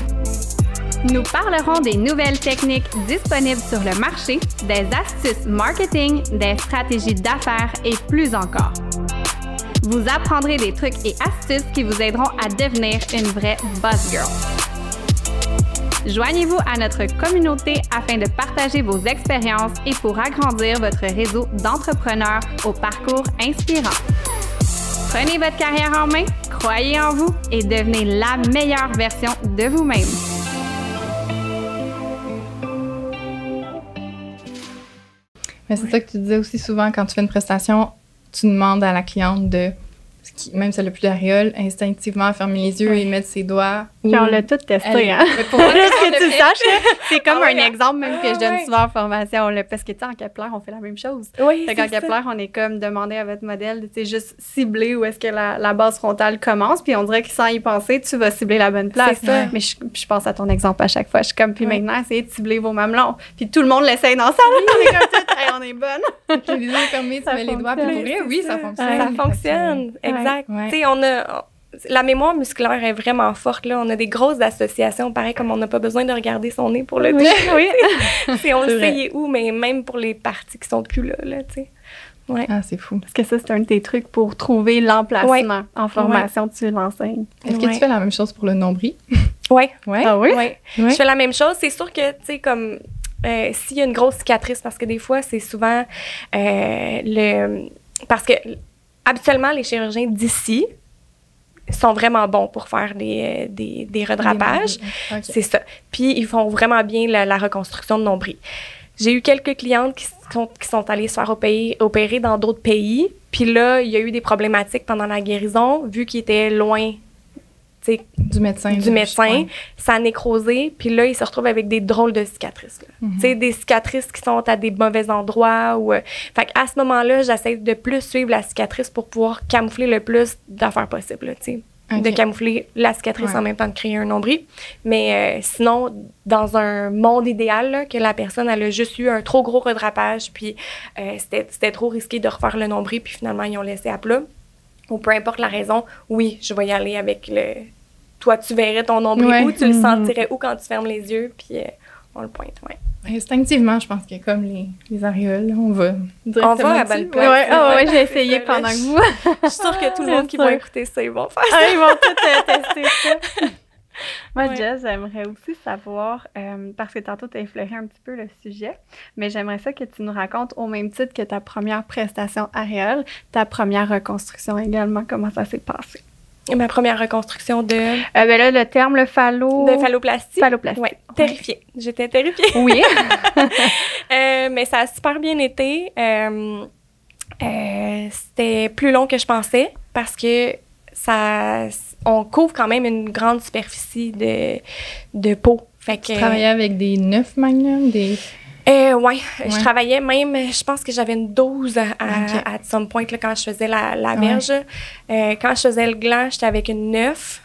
Nous parlerons des nouvelles techniques disponibles sur le marché, des astuces marketing, des stratégies d'affaires et plus encore. Vous apprendrez des trucs et astuces qui vous aideront à devenir une vraie boss girl. Joignez-vous à notre communauté afin de partager vos expériences et pour agrandir votre réseau d'entrepreneurs au parcours inspirant. Prenez votre carrière en main, croyez en vous et devenez la meilleure version de vous-même. Mais c'est ça que tu disais aussi souvent quand tu fais une prestation, tu demandes à la cliente de, même si elle n'a plus d'aréole, instinctivement fermer les yeux et mettre ses doigts. Puis on l'a tout testé, hein? Mais pour on que tu saches, c'est comme Ah un exemple même que je donne Ah souvent en formation. là, parce que, tu sais, en Kepler, on fait la même chose. Oui, Fait qu'en. Kepler, on est comme demandé à votre modèle de tu sais, juste cibler où est-ce que la, la base frontale commence. Puis on dirait que sans y penser, tu vas cibler la bonne place. C'est ça. Mais je, je pense à ton exemple à chaque fois. Je suis comme, puis maintenant, essayez de cibler vos mamelons. Puis tout le monde l'essaye dans la salle. On est comme tout, Hey, on est bonne. Les yeux fermés, tu Ça mets les doigts. Pour oui, ça fonctionne. Ça fonctionne, exact. Tu sais, on a... La mémoire musculaire est vraiment forte. Là. On a des grosses associations, pareil comme on n'a pas besoin de regarder son nez pour le Oui, dire. oui. C'est- on C'est le sait il est où, mais même pour les parties qui sont plus là, là tu sais. Ouais. Ah, c'est fou. Parce que ça, c'est un de tes trucs pour trouver l'emplacement. En formation, tu l'enseignes. Est-ce que Ouais. tu fais la même chose pour le nombril? Ouais. Ouais? Ah oui? Ouais. Ouais. Je fais la même chose. C'est sûr que, tu sais, comme euh, s'il y a une grosse cicatrice, parce que des fois, c'est souvent euh, le. Parce que habituellement, les chirurgiens d'ici sont vraiment bons pour faire des, euh, des, des redrapages. C'est ça. Puis ils font vraiment bien la, la reconstruction de nombril. J'ai eu quelques clientes qui sont, qui sont allées se faire opérer, opérer dans d'autres pays. Puis là, il y a eu des problématiques pendant la guérison, vu qu'ils étaient loin Du médecin. du médecin. Ça a nécrosé. Puis là, ils se retrouvent avec des drôles de cicatrices. Mhm. Tu sais, des cicatrices qui sont à des mauvais endroits. Ou, euh, fait à ce moment-là, j'essaie de plus suivre la cicatrice pour pouvoir camoufler le plus d'affaires tu sais Ok. de camoufler la cicatrice Ouais. en même temps de créer un nombril. Mais euh, sinon, dans un monde idéal, là, que la personne elle a juste eu un trop gros redrapage, puis euh, c'était c'était trop risqué de refaire le nombril, puis finalement, ils ont laissé à plat. Ou peu importe la raison, oui, je vais y aller avec le... Toi, tu verrais ton nombril Ouais. où, tu le Mhm. sentirais où quand tu fermes les yeux, puis euh, on le pointe, ouais. Instinctivement, je pense que comme les, les aréoles, on va On va à bonne place. ouais, ah ouais, j'ai essayé ça, pendant que vous. Je suis sûre que tout le monde qui va écouter ça, ils vont faire Ah, ils vont tous euh, tester ça. Moi, Ouais. Jess, j'aimerais aussi savoir, euh, parce que tantôt, tu as effleuré un petit peu le sujet, mais j'aimerais ça que tu nous racontes au même titre que ta première prestation aréole, ta première reconstruction également, comment ça s'est passé? ma première reconstruction de, Euh, ben là, le terme, le phallo... de phalloplastie. Phalloplastie. Ouais, terrifiée. J'étais terrifiée. Oui. Euh, mais ça a super bien été. Euh, C'était plus long que je pensais parce que ça, on couvre quand même une grande superficie de, de peau. Fait que, Tu travaillais avec des 9 magnums, des... euh, ouais, je travaillais même, je pense que j'avais une 12 à, à, Ok. à some point là, quand je faisais la, la Ouais. verge. Euh, quand je faisais le gland, j'étais avec une 9.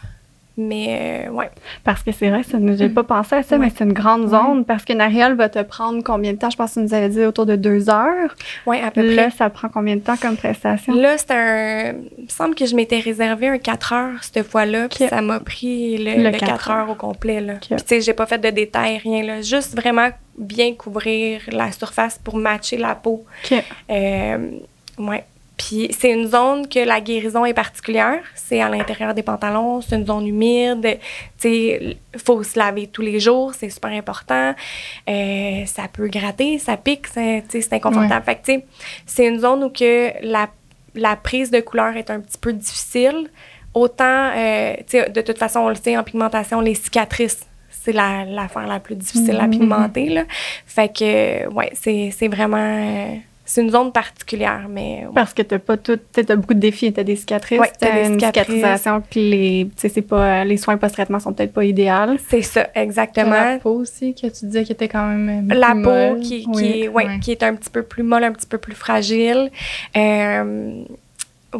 Mais euh, ouais. Parce que c'est vrai, ça, j'ai pas pensé à ça, mais c'est une grande zone parce qu'une aréole va te prendre combien de temps? Je pense que tu nous avais dit autour de deux heures. Ouais, à peu près. Là, ça prend combien de temps comme prestation? Là, c'est un. Il me semble que je m'étais réservé un 4 heures cette fois-là, puis ça m'a pris le, Le le 4 4 heures au complet. Là. Puis, tu sais, j'ai pas fait de détails, rien. Là. Juste vraiment bien couvrir la surface pour matcher la peau. Ok. Euh, ouais. Puis c'est une zone que la guérison est particulière. C'est à l'intérieur des pantalons, c'est une zone humide. Tu sais, il faut se laver tous les jours, c'est super important. Euh, ça peut gratter, ça pique, c'est inconfortable. Fait que, tu sais, c'est une zone où que la, la prise de couleur est un petit peu difficile. Autant, euh, tu sais, de toute façon, on le sait, en pigmentation, les cicatrices, c'est la- l'affaire la, plus difficile à Mhm. pigmenter. Là. Fait que, ouais, c'est c'est vraiment... c'est une zone particulière, mais... ouais. Parce que t'as pas tout, tu as beaucoup de défis, t'as des cicatrices, Ouais, t'as t'as des une cicatrices. cicatrisation, puis les, c'est pas, les soins post-traitement sont peut-être pas idéaux. C'est ça, T'as exactement. La peau aussi, que tu disais qui était quand même. La plus peau molle. qui, qui, Oui, est, ouais, qui est un petit peu plus molle, un petit peu plus fragile. Euh,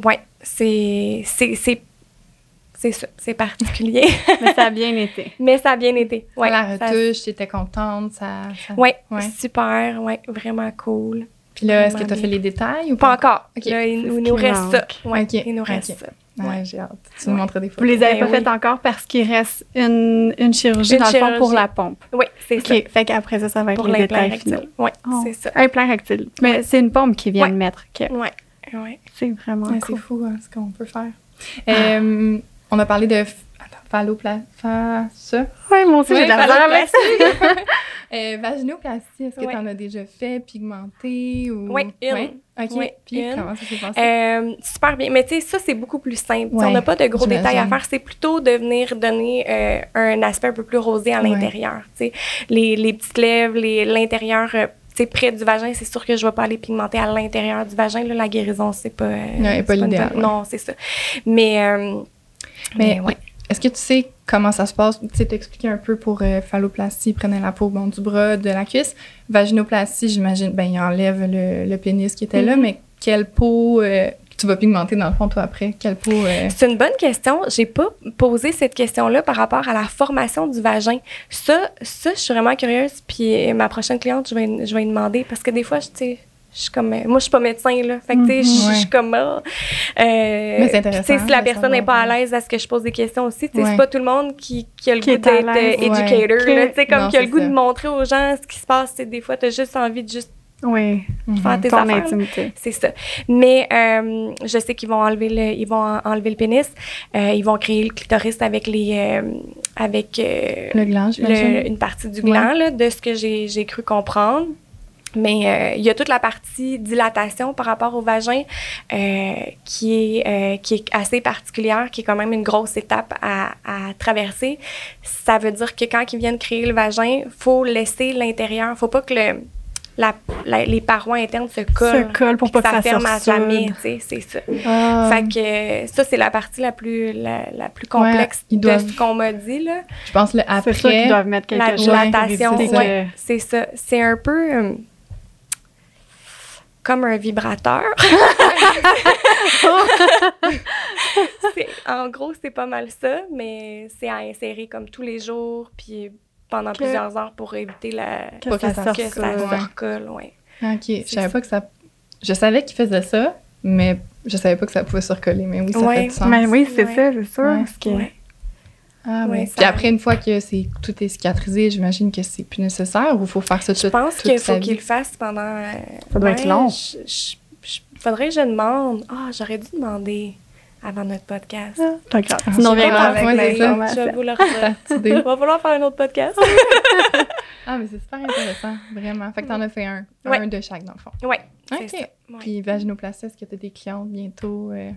ouais, c'est... c'est- c'est c'est ça, c'est particulier. Mais ça a bien été. Mais ça a bien été. Ouais, la ça- retouche, t'étais contente, ça. ça- ouais, Ouais. super, ouais, vraiment cool. Puis là, est-ce que Vraiment t'as fait les détails ou Pas encore. Ok. Là, il, nous reste ça. Ouais, Ok, il nous reste ok. ça. Ouais, Ouais. j'ai hâte. Tu nous Ouais. montrer des Vous photos. les avez Ben pas oui. faites encore parce qu'il reste une, une chirurgie Une dans le fond pour chirurgie. la pompe. Oui, c'est ça. OK. Fait qu'après ça, ça va être Pour les l'implant détails finaux. Oui, Oh. c'est ça. Implant rectal. Mais c'est une pompe qui vient Ouais. de mettre. OK. Oui, oui. C'est vraiment Ouais, cool. c'est fou hein, ce qu'on peut faire. Euh, on a parlé de f- attends, phallopla- fa- ça. Oui, moi aussi, j'ai de la Ouais, misère avec ça. Euh, vaginoplastie, est-ce que Ouais. tu en as déjà fait, pigmenté ou... Oui, une. Ouais? OK. Oui, Puis une. comment ça s'est passé? Euh, super bien. Mais tu sais, ça, c'est beaucoup plus simple. Ouais, on n'a pas de gros détails à faire. C'est plutôt de venir donner euh, un aspect un peu plus rosé à Ouais. l'intérieur. Tu sais, les, les petites lèvres, les- l'intérieur. euh, tu sais, près du vagin, c'est sûr que je ne vais pas aller pigmenter à l'intérieur du vagin. Là, la guérison, c'est pas. euh, Ouais, c'est pas l'idéal. Non, c'est ça. Mais. euh, Mais ouais. Est-ce que tu sais comment ça se passe? Tu sais, t'expliquer un peu pour euh, phalloplastie, prenez la peau bon, du bras, de la cuisse. Vaginoplastie, j'imagine, ben, il enlève le, le pénis qui était là, Mhm. mais quelle peau euh, tu vas pigmenter dans le fond, toi, après? Quelle peau... euh, C'est une bonne question. J'ai pas posé cette question-là par rapport à la formation du vagin. Ça, ça, je suis vraiment curieuse. Puis ma prochaine cliente, je vais, je vais demander parce que des fois, je, tu sais, je suis comme, euh, moi, je suis pas médecin là. Fait que tu sais, je- Mhm. je suis comme, ah. Euh, Mais c'est intéressant si la personne n'est pas à l'aise à ce que je pose des questions aussi, tu sais, c'est pas tout le monde qui, qui a le Qui goût d'être euh, educator. Là. Tu sais, comme Non, qui a le c'est goût ça. de montrer aux gens ce qui se passe. Sais, des fois, tu as juste envie de juste Oui. mhm. faire tes Ton affaires. intimité. C'est ça. Mais euh, je sais qu'ils vont enlever le, ils vont en- enlever le pénis. Euh, ils vont créer le clitoris avec les, euh, avec euh, Le gland, le- une partie du gland là, de ce que j'ai, j'ai cru comprendre. Mais euh, il y a toute la partie dilatation par rapport au vagin euh, qui, est, euh, qui est assez particulière, qui est quand même une grosse étape à, à traverser. Ça veut dire que quand ils viennent créer le vagin, faut laisser l'intérieur, faut pas que le, la, la- les parois internes se collent. Se colle pour pas que ça ferme à jamais, tu sais, c'est ça. Ah, Fait que ça, c'est la partie la plus, la, la plus complexe de ce qu'on m'a dit, là. je pense le après. C'est sûr qu'ils doivent mettre quelque La chose. dilatation, éviter ouais, c'est ça. C'est un peu euh, comme un vibrateur. En gros, c'est pas mal ça, mais c'est à insérer comme tous les jours, puis pendant Que- plusieurs heures pour éviter la, que Pas ça que ça que ça recolle. Ouais. Ok, je savais ça. pas que ça... Je savais qu'il faisait ça, mais je savais pas que ça pouvait se recoller. Mais oui, ça Ouais. fait du sens. Mais oui, c'est Ouais. ça, c'est sûr. Ouais. parce que- Ouais. Ah ça Puis après, une fois que c'est tout est cicatrisé, j'imagine que c'est plus nécessaire ou il faut faire ça tout Je pense qu'il faut qu'il le fasse pendant. euh, Ça doit être long. je- je- je- faudrait que je demande. Ah, j'aurais dû demander avant notre podcast. Ah. Ah, Sinon, on pas, avec ouais, c'est ça. Je vais vous le. Il va falloir faire un autre podcast. Ah, mais c'est super intéressant, vraiment. Fait que t'en as fait un, Ouais. un de chaque, dans le fond. Oui, OK. ça. Ouais. Puis vaginoplastie, est-ce que tu as des clientes bientôt? euh?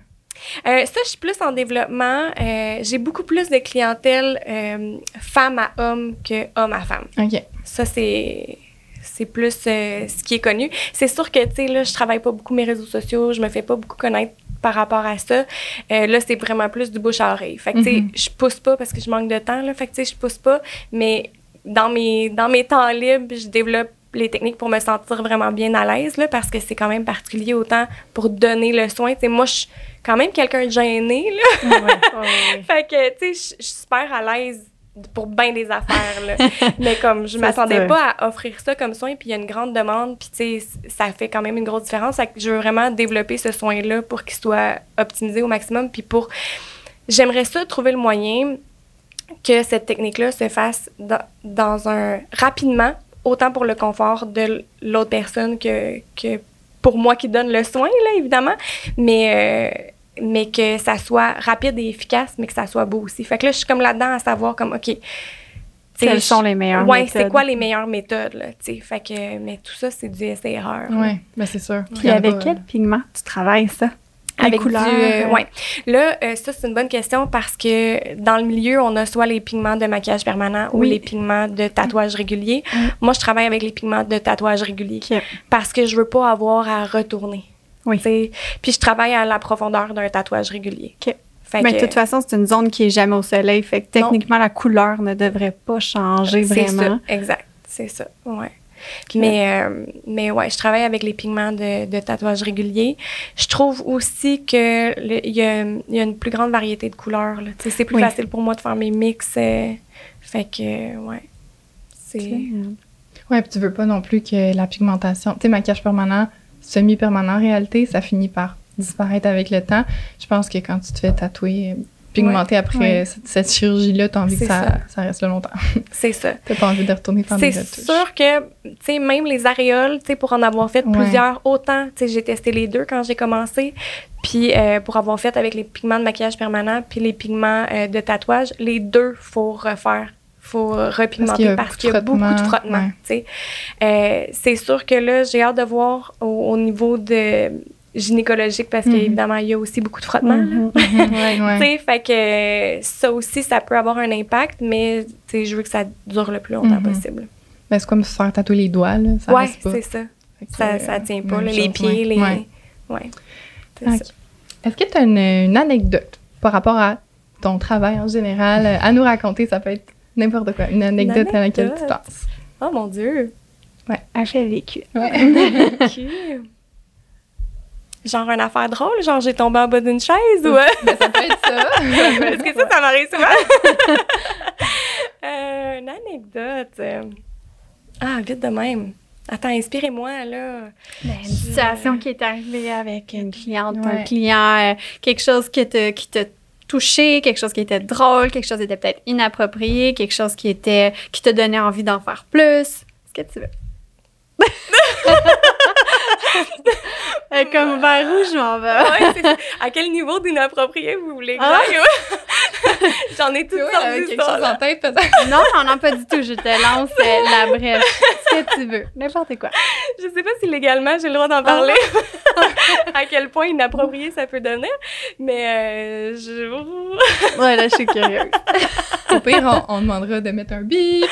Euh, ça, je suis plus en développement. Euh, J'ai beaucoup plus de clientèle euh, femme à homme que homme à femme. OK. Ça, c'est c'est plus ce qui est connu. C'est sûr que, tu sais, là, je travaille pas beaucoup mes réseaux sociaux, je me fais pas beaucoup connaître par rapport à ça. Là, c'est vraiment plus du bouche à oreille. Fait que, tu sais, Mhm. je pousse pas parce que je manque de temps, là. Fait que, tu sais, je pousse pas, mais dans mes, dans mes temps libres, je développe les techniques pour me sentir vraiment bien à l'aise, là, parce que c'est quand même particulier autant pour donner le soin. Tu sais, moi, je suis quand même quelqu'un de gêné, là. fait que, tu sais, je suis super à l'aise pour bien des affaires, là. Mais comme, je m'attendais pas à offrir ça comme soin, puis il y a une grande demande, puis tu sais, ça fait quand même une grosse différence. Fait que je veux vraiment développer ce soin-là pour qu'il soit optimisé au maximum, puis pour... J'aimerais ça trouver le moyen que cette technique-là se fasse dans, dans un... rapidement, autant pour le confort de l'autre personne que, que pour moi qui donne le soin, là, évidemment, mais, euh, mais que ça soit rapide et efficace, mais que ça soit beau aussi. Fait que là, je suis comme là-dedans à savoir comme, OK, quelles sont les meilleures ouais, méthodes? c'est quoi les meilleures méthodes, là, tu sais? Fait que, mais tout ça, c'est du essai-erreur. Oui, ben c'est sûr. Puis avec quel pigment tu travailles ça? Avec couleurs. Du, euh, ouais. Là, euh, ça, c'est une bonne question parce que dans le milieu, on a soit les pigments de maquillage permanent ou les pigments de tatouage régulier. Mm. Moi, je travaille avec les pigments de tatouage régulier parce que je veux pas avoir à retourner. Oui. T'sais. Puis je travaille à la profondeur d'un tatouage régulier. OK. Mais de toute façon, c'est une zone qui est jamais au soleil. Fait que techniquement, la couleur ne devrait pas changer vraiment. Ça, exact. C'est ça. Ouais. Mais, euh, mais ouais, je travaille avec les pigments de, de tatouage régulier. Je trouve aussi que il y, a, y a une plus grande variété de couleurs. C'est plus Oui. facile pour moi de faire mes mix. euh, fait que, ouais. C'est. Ouais, puis tu veux pas non plus que la pigmentation, tu sais, maquillage permanent, semi-permanent en réalité, ça finit par disparaître avec le temps. Je pense que quand tu te fais tatouer, pigmenter après Ouais. cette, cette chirurgie-là, t'as envie que C'est ça, ça. ça reste là longtemps. C'est ça. T'as pas envie de retourner faire des C'est retouches. sûr que, tu sais, même les aréoles, tu sais, pour en avoir fait Ouais. plusieurs, autant, tu sais, j'ai testé les deux quand j'ai commencé, puis euh, pour avoir fait avec les pigments de maquillage permanent puis les pigments euh, de tatouage, les deux, faut refaire. Faut repigmenter parce qu'il y a, beaucoup de frottement, frottements, ouais. tu sais. Euh, c'est sûr que là, j'ai hâte de voir au, au niveau de gynécologique parce qu'évidemment, il y a aussi beaucoup de frottements, là. Mhm. Ouais, ouais. Tu sais, fait que ça aussi, ça peut avoir un impact, mais je veux que ça dure le plus longtemps Mhm. possible. Ben, c'est comme se faire tatouer les doigts, là. Ça ouais, c'est ça. Que, Ça, ça tient pas, les pieds, ouais. les. Ouais. Ouais. C'est Ok. ça. Est-ce que tu as une, une anecdote par rapport à ton travail en général euh, à nous raconter? Ça peut être n'importe quoi. Une anecdote, à laquelle tu penses. Oh mon Dieu! Elle fait vécu. Ok. Genre une affaire drôle, genre j'ai tombé en bas d'une chaise ou. Ben, ça peut être ça. Est-ce que ça, ça m'arrive souvent? Euh, une anecdote. euh. Ah, vite de même. Attends, inspirez-moi, là. Ben, une situation qui est arrivée avec une cliente, un Ouais. client, euh, quelque chose qui te, qui t'a touché, quelque chose qui était drôle, quelque chose qui était peut-être inapproprié, quelque chose qui était qui te donnait envie d'en faire plus. Ce que tu veux? Comme vers où je m'en vais? Ouais, à quel niveau d'inapproprié vous voulez que Ah. J'en ai toutes Oui, sortes quelque chose en tête, peut-être. Non, j'en ai pas du tout. Je te lance euh, la brève. Ce que tu veux. N'importe quoi. Je sais pas si légalement j'ai le droit d'en parler. à quel point inapproprié ça peut devenir. Mais euh, je... Ouais, là, je suis curieuse. Au pire, on, on demandera de mettre un bip.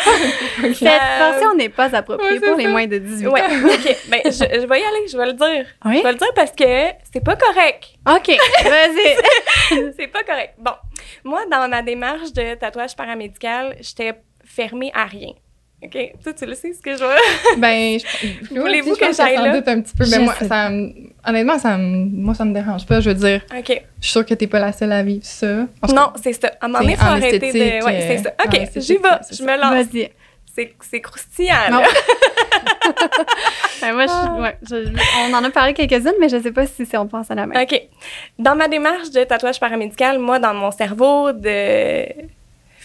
Cette portion n'est pas appropriée ouais, pour les moins de 18 Ouais, ans. ok. Ben, je, je vais y aller, je vais le dire. Oui? Je vais le dire parce que c'est pas correct. OK, vas-y. c'est pas correct. Bon, moi, dans ma démarche de tatouage paramédical, j'étais fermée à rien. OK? Toi, tu le sais ce que je veux? Ben, je, Voulez-vous je pense que j'aille ça là? doute un petit peu. Je Ben, moi, sais. ça, me- honnêtement, ça moi, ça me dérange pas. Je veux dire, OK. je suis sûre que t'es pas la seule à vivre ça. Tout Non, c'est ça. À un moment C'est donné, faut arrêter de. Ouais, c'est ça. euh, en OK, j'y vais. Je ça. me lance. Vas-y. C'est croustillant, Non. là. Ben, moi, je- ouais, je- on en a parlé quelques-unes, mais je sais pas si, si on pense à la même. OK. Dans ma démarche de tatouage paramédical, moi, dans mon cerveau de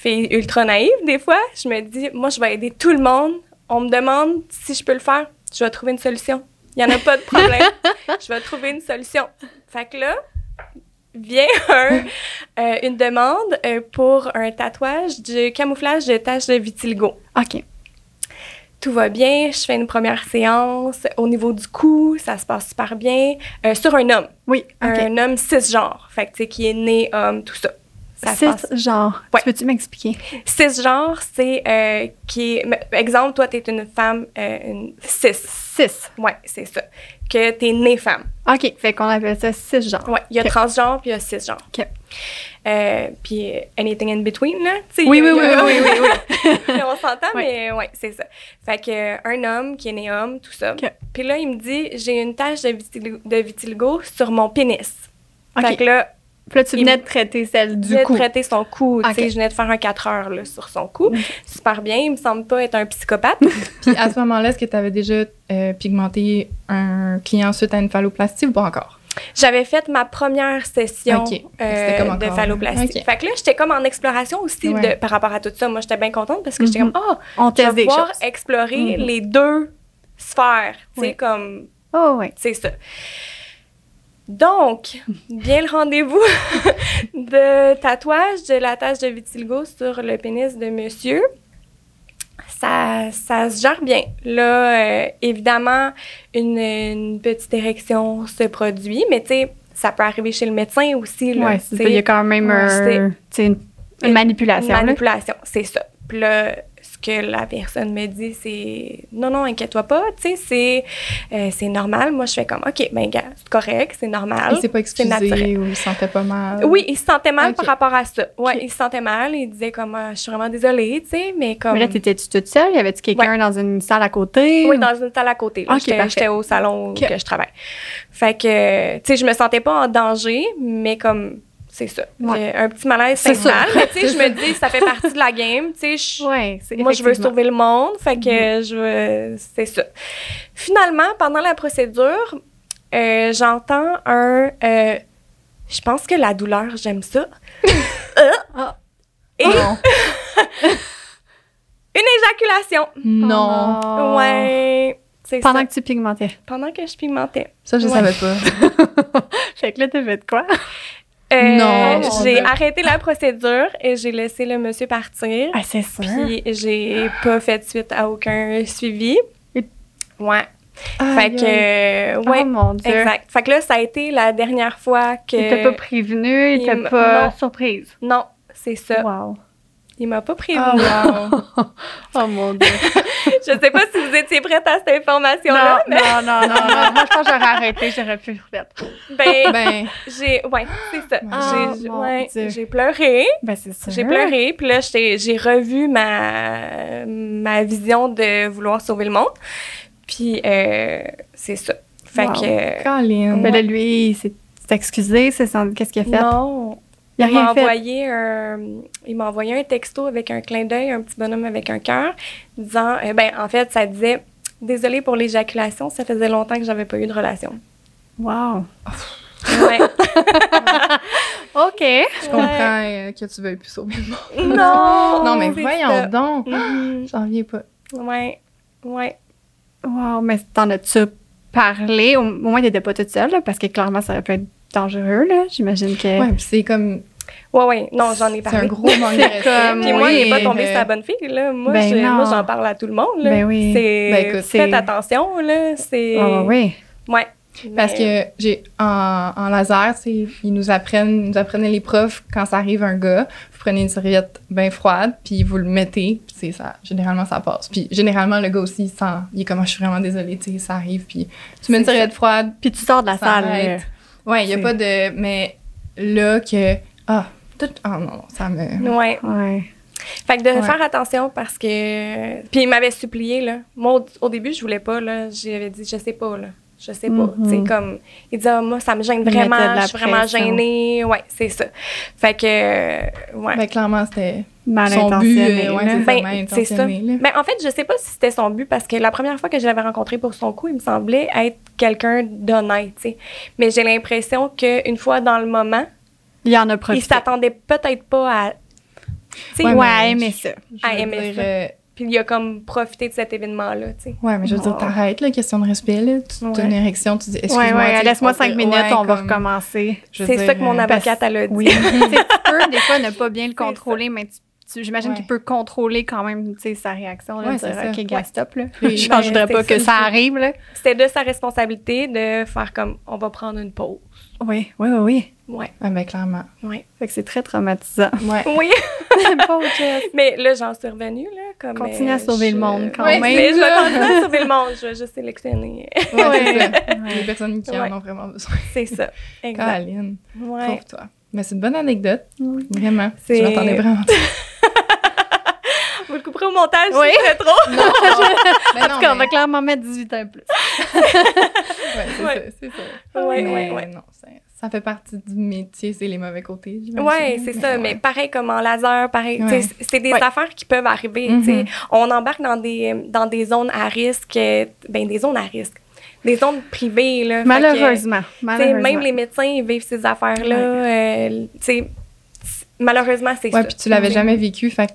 fille ultra naïve, des fois, je me dis, moi, je vais aider tout le monde. On me demande si je peux le faire. Je vais trouver une solution. Il n'y en a pas de problème. je vais trouver une solution. Fait que là, vient un, euh, une demande euh, pour un tatouage de camouflage de taches de vitiligo. OK. Tout va bien, je fais une première séance. Au niveau du cou, ça se passe super bien. Euh, sur un homme Oui, un homme cisgenre, fait que tu sais qui est né homme, tout ça. Ça se passe. genre. Ouais. Tu peux-tu m'expliquer? Cisgenre, c'est euh, qui est. Exemple, toi, t'es une femme, euh, une cis. Six. Ouais, c'est ça. Que t'es née femme. OK, fait qu'on appelle ça six genres. Ouais, il y a transgenre puis il y a cisgenre. OK. Euh, puis euh, anything in between, là. tu Oui, oui, oui, oui, oui, Puis on s'entend, Ouais. mais ouais, c'est ça. Fait que un homme qui est né homme, tout ça. Ok. Puis là, il me dit j'ai une tache de vitiligo, de vitiligo sur mon pénis. OK. Fait que là, Puis là, tu il venais de traiter celle je du venais de traiter son cou. tu sais, Ok. Je venais de faire un 4 heures là, sur son cou. Super bien. Il me semble pas être un psychopathe. Puis à ce moment-là, est-ce que tu avais déjà euh, pigmenté un client suite à une phalloplastie ou pas encore? J'avais fait ma première session euh, de encore- phalloplastie. Ok. Fait que là, j'étais comme en exploration aussi de- par rapport à tout ça. Moi, j'étais bien contente parce que j'étais Mhm. comme, ah, On je vais pouvoir choses. explorer Mhm. les deux sphères. Tu sais, Oui. comme, Oh, oui. c'est ça. Donc, bien le rendez-vous de tatouage de la tache de vitiligo sur le pénis de monsieur. Ça, ça se gère bien. Là, euh, évidemment, une, une petite érection se produit, mais tu sais, ça peut arriver chez le médecin aussi. Ça. Il y a quand même Ouais, un- une, une Une manipulation. Manipulation, c'est ça. Puis là, que la personne me dit, c'est non, non, inquiète-toi pas, tu sais, c'est, euh, c'est normal. Moi, je fais comme, OK, ben, gars, c'est correct, c'est normal. Il s'est pas excusé ou il se sentait pas mal? Oui, il se sentait mal par rapport à ça. Ouais, il se sentait mal. Il disait comme, Ah, je suis vraiment désolée, tu sais, mais comme. Mais là, t'étais-tu toute seule? Y avait-tu quelqu'un dans une salle à côté? Oui, dans une salle à côté. là. Ok, J'étais- au salon où que je travaille. Fait que, tu sais, je me sentais pas en danger, mais comme, c'est ça. Ouais. Un petit malaise C'est ça. Mais tu sais, je me dis, ça fait partie de la game. Tu sais, Ouais, moi, je veux sauver le monde. Fait que Mm-hmm. je veux. C'est ça. Finalement, pendant la procédure, euh, j'entends un. euh, je pense que la douleur, j'aime ça. Euh, Ah. Et Non. une éjaculation. non. Oh. Ouais. C'est Pendant ça. que tu pigmentais. Pendant que je pigmentais. Ça, je Ouais. savais pas. fait que là, t'as fait de quoi? Euh, Non, J'ai mon Dieu. arrêté la procédure et j'ai laissé le monsieur partir. Ah, c'est sûr. Puis j'ai pas fait suite à aucun suivi. Ouais. Aïe, Fait que, euh, ouais. Oh mon Dieu. Exact. Fait que là, ça a été la dernière fois que. Il t'a pas prévenu, il t'a pas non. surprise. Non, c'est ça. Wow. Il m'a pas prévenu. Ah, wow. Oh mon Dieu. Je sais pas si vous étiez prête à cette information-là, non, non, non, non, non. Moi, je pense que j'aurais arrêté, j'aurais pu le faire. mais ben, ben, j'ai. Ouais, c'est ça. Ah, j'ai ouais, pleuré. Ben, c'est sûr. J'ai pleuré, puis là, j'ai revu ma, ma vision de vouloir sauver le monde. Puis, euh, c'est ça. Fait Wow. que. Colin. Ben là, lui, il s'est s'est excusé, c'est sans- qu'est-ce qu'il a fait? Non. Il m'a envoyé un, il m'a envoyé un texto avec un clin d'œil, un petit bonhomme avec un cœur, disant, euh, ben en fait, ça disait, désolé pour l'éjaculation, ça faisait longtemps que j'avais pas eu de relation. Wow. Ouais. OK. Je comprends euh, que tu veuilles plus sauver le monde. non. Non, mais voyons ça. donc. Mhm. J'en reviens pas. Ouais. Ouais. Wow, mais t'en as-tu parlé? Au, au moins, t'étais pas toute seule, là, parce que clairement, ça aurait pu être dangereux, là. J'imagine que... Ouais, puis c'est comme. Ouais, ouais. Non, j'en ai C'est un parlé. gros manque de respect. comme- Puis moi, Oui, il n'est pas tombé euh, sur la bonne fille, là. Moi, Ben je- non. moi, j'en parle à tout le monde, là. Ben oui. C'est, Ben écoute, faites c'est- attention, là. C'est... Ah oui. Ouais. Parce Mais- que j'ai en, en laser, ils nous apprennent, ils nous apprenaient les profs quand ça arrive un gars, vous prenez une serviette bien froide, puis vous le mettez, puis c'est ça. Généralement ça passe. Puis généralement le gars aussi il sent, il est comme Ah, je suis vraiment désolée, tu sais, ça arrive, puis tu mets une serviette froide, Puis tu sors de la salle. ouais, il y a C'est- pas de, mais là que ah tout, ah non, non, ça me. Ouais. Ouais. Fait que de Ouais. faire attention parce que. Puis il m'avait supplié, là. Moi, au, au début, je voulais pas, là. J'avais dit, je sais pas, là. Je sais pas. Mhm. Tu sais, comme. Il dit, ah, moi, ça me gêne vraiment. Je suis vraiment gênée. Ouais, c'est ça. Fait que. euh, ouais. Ben clairement c'était Mal son but, intentionné. euh, ouais, là. c'est ça, Ben, mal c'est ça. intentionné, là. Ben, en fait, je sais pas si c'était son but parce que la première fois que je l'avais rencontré pour son coup, il me semblait être quelqu'un d'honnête, tu sais. Mais j'ai l'impression qu'une fois dans le moment, Il y en a il profité. s'attendait peut-être pas à. Tu sais, Ouais, Ouais, mais je- ça. Veux aimer dire, ça. euh, puis il a comme profité de cet événement-là, tu sais. Ouais, mais je veux dire, t'arrêtes, là, question de respect, là. Tu Ouais. as une érection, tu dis, Ouais, excuse-moi. tu ouais, sais, laisse-moi cinq minutes, ouais, on va comme- recommencer. C'est ça que mon euh, avocate, elle a dit. Oui. tu peux des fois ne pas bien le contrôler, mais tu tu- j'imagine Ouais. qu'il peut contrôler quand même tu sais, sa réaction. Là, Ouais, dire, c'est ça. OK, Ouais. gars, stop. Là. Puis, Je ben, changerais pas c'est que ça. ça arrive. Là. C'était de sa responsabilité de faire comme on va prendre une pause. Oui, oui, oui, oui. Ouais, Ah, ben, clairement. ouais. Fait que c'est très traumatisant. Ouais. Oui, mais là, j'en suis revenue, là. Comme, Continue euh, à sauver je- le monde quand Ouais, même. Mais je vais continuer à sauver le monde. Je vais juste sélectionner. Ça. Ouais. Les personnes qui Ouais. en ont vraiment besoin. C'est ça. Exact. Caroline, Ouais. pauvre toi. Mais c'est une bonne anecdote. Oui. Vraiment. Je m'attendais vraiment. Vous le couperez au montage, Oui. si c'est trop. Non, mais non, En tout cas, on va mais- clairement mettre 18 ans plus. Ouais, c'est Ouais. ça, c'est ça. Ouais, Mais ouais, ouais. Non, ça, ça fait partie du métier, c'est les mauvais côtés. Ouais, c'est ça. Mais ouais. pareil comme en laser, pareil. Ouais. C'est des Ouais. affaires qui peuvent arriver. Tu sais. On embarque dans des, dans des zones à risque. Ben, des zones à risque. Des zones privées, là. Fait que, Malheureusement. malheureusement. même les médecins ils vivent ces affaires-là. euh, malheureusement, c'est Ouais, ça. puis tu l'avais Mais- jamais vécu. Fait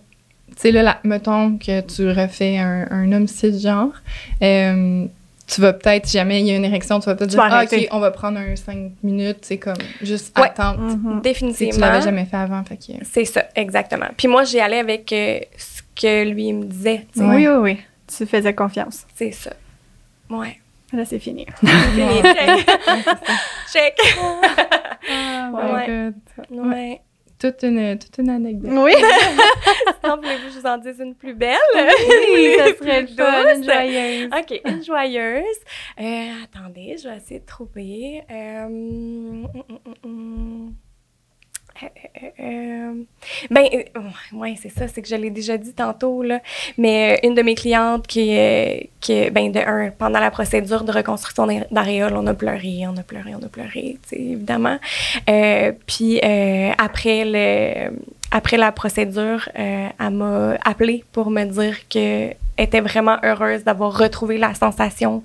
sais, là, la- mettons que tu refais un, un homme cisgenre, euh, tu vas peut-être, si jamais il y a une érection, tu vas peut-être Tu dire, ah. OK, on va prendre un 5 minutes, c'est comme juste Ouais. attendre. Tu sais, Tu Définitivement. l'avais jamais fait avant, fait que... C'est ça, exactement. Puis moi, j'y allais avec euh, ce que lui me disait. tu sais. Ouais. Oui, oui, oui. Tu faisais confiance. C'est ça. Ouais. Là, c'est fini. Fini, check. check. Oh my Ouais. God. Ouais. Toute une, toute une anecdote. Oui, Sinon, voulez-vous que je vous en dise une plus belle? oui ça serait Plus fun, une joyeuse. OK, une joyeuse. Euh, attendez, je vais essayer de trouver. Euh, hum, hum, hum, hum. Euh, euh, euh, ben, euh, ouais, c'est ça, c'est que je l'ai déjà dit tantôt, là. Mais euh, une de mes clientes qui, euh, qui ben, de un, pendant la procédure de reconstruction d'ar- d'aréole, on a pleuré, on a pleuré, on a pleuré, tu sais, évidemment. Euh, puis euh, après le, après la procédure, euh, elle m'a appelé pour me dire que était vraiment heureuse d'avoir retrouvé la sensation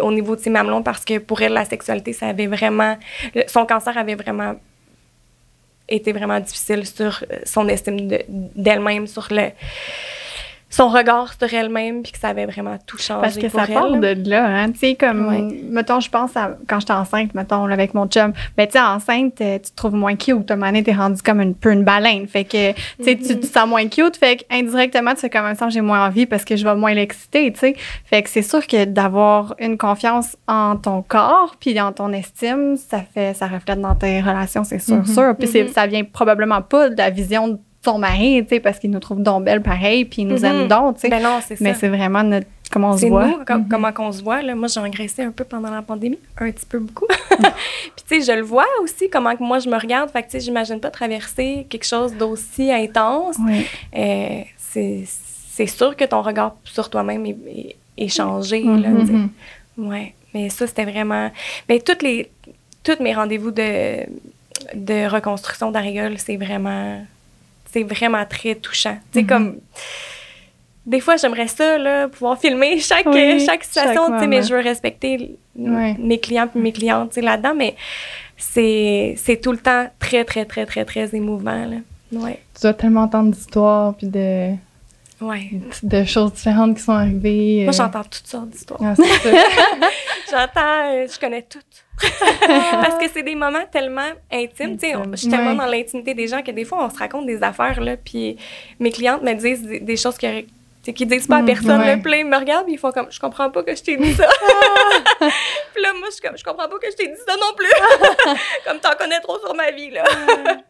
au niveau de ses mamelons parce que pour elle, la sexualité, ça avait vraiment. son cancer avait vraiment été vraiment difficile sur euh, son estime de- d'elle-même, sur le son regard sur elle-même, puis que ça avait vraiment tout changé Parce que pour ça elle. part de là, hein. Tu sais, comme, Ouais. mettons, je pense à quand j'étais enceinte, mettons, là, avec mon chum. Ben, tu sais, enceinte, euh, tu te trouves moins cute. À un t'es rendu comme un peu une baleine. Fait que, tu sais, tu Mhm. te sens moins cute. Fait que, indirectement, tu fais comme ça, j'ai moins envie parce que je vais moins l'exciter, tu sais. Fait que c'est sûr que d'avoir une confiance en ton corps puis dans ton estime, ça fait, ça reflète dans tes relations, c'est sûr, Mhm. sûr. Puis c'est- Mhm. ça vient probablement pas de la vision de ton mari, tu sais, parce qu'il nous trouve donc belles pareil puis il nous Mhm. aime donc, tu sais. Ben non, c'est ça. Mais c'est vraiment notre, comment on se voit. nous, com- Mhm. comment qu'on se voit. Là. Moi, j'ai engraissé un peu pendant la pandémie, un petit peu beaucoup. Puis, tu sais, je le vois aussi, comment que moi, je me regarde. Fait que, tu sais, j'imagine pas traverser quelque chose d'aussi intense. Oui. Euh, c'est sûr que ton regard sur toi-même est, est- est changé. là, Mhm. tu sais. Mhm. Ouais, mais ça, c'était vraiment. Mais toutes les, tous mes rendez-vous de, de reconstruction d'aréole, c'est vraiment. C'est vraiment très touchant. Tu sais, Mhm. comme. Des fois, j'aimerais ça, là, pouvoir filmer chaque, Oui, chaque situation, chaque tu sais, mais je veux respecter mes clients et mes clientes, tu sais, là-dedans, mais c'est c'est tout le temps très, très, très, très, très émouvant, là. Ouais. Tu dois tellement entendre d'histoires, puis de, Ouais. de choses différentes qui sont arrivées. Moi, euh. j'entends toutes sortes d'histoires. Ah. J'entends, euh, je connais toutes. Parce que c'est des moments tellement intimes. Tu sais, on- je suis tellement Ouais. dans l'intimité des gens que des fois, on se raconte des affaires, là, puis mes clientes me disent des, des choses que, qu'ils disent pas à Mm, personne. ouais. Là, puis là, ils me regardent, puis ils font comme, je comprends pas que je t'ai dit ça. puis là, moi, je suis comme, je comprends pas que je t'ai dit ça non plus. comme t'en connais trop sur ma vie, là.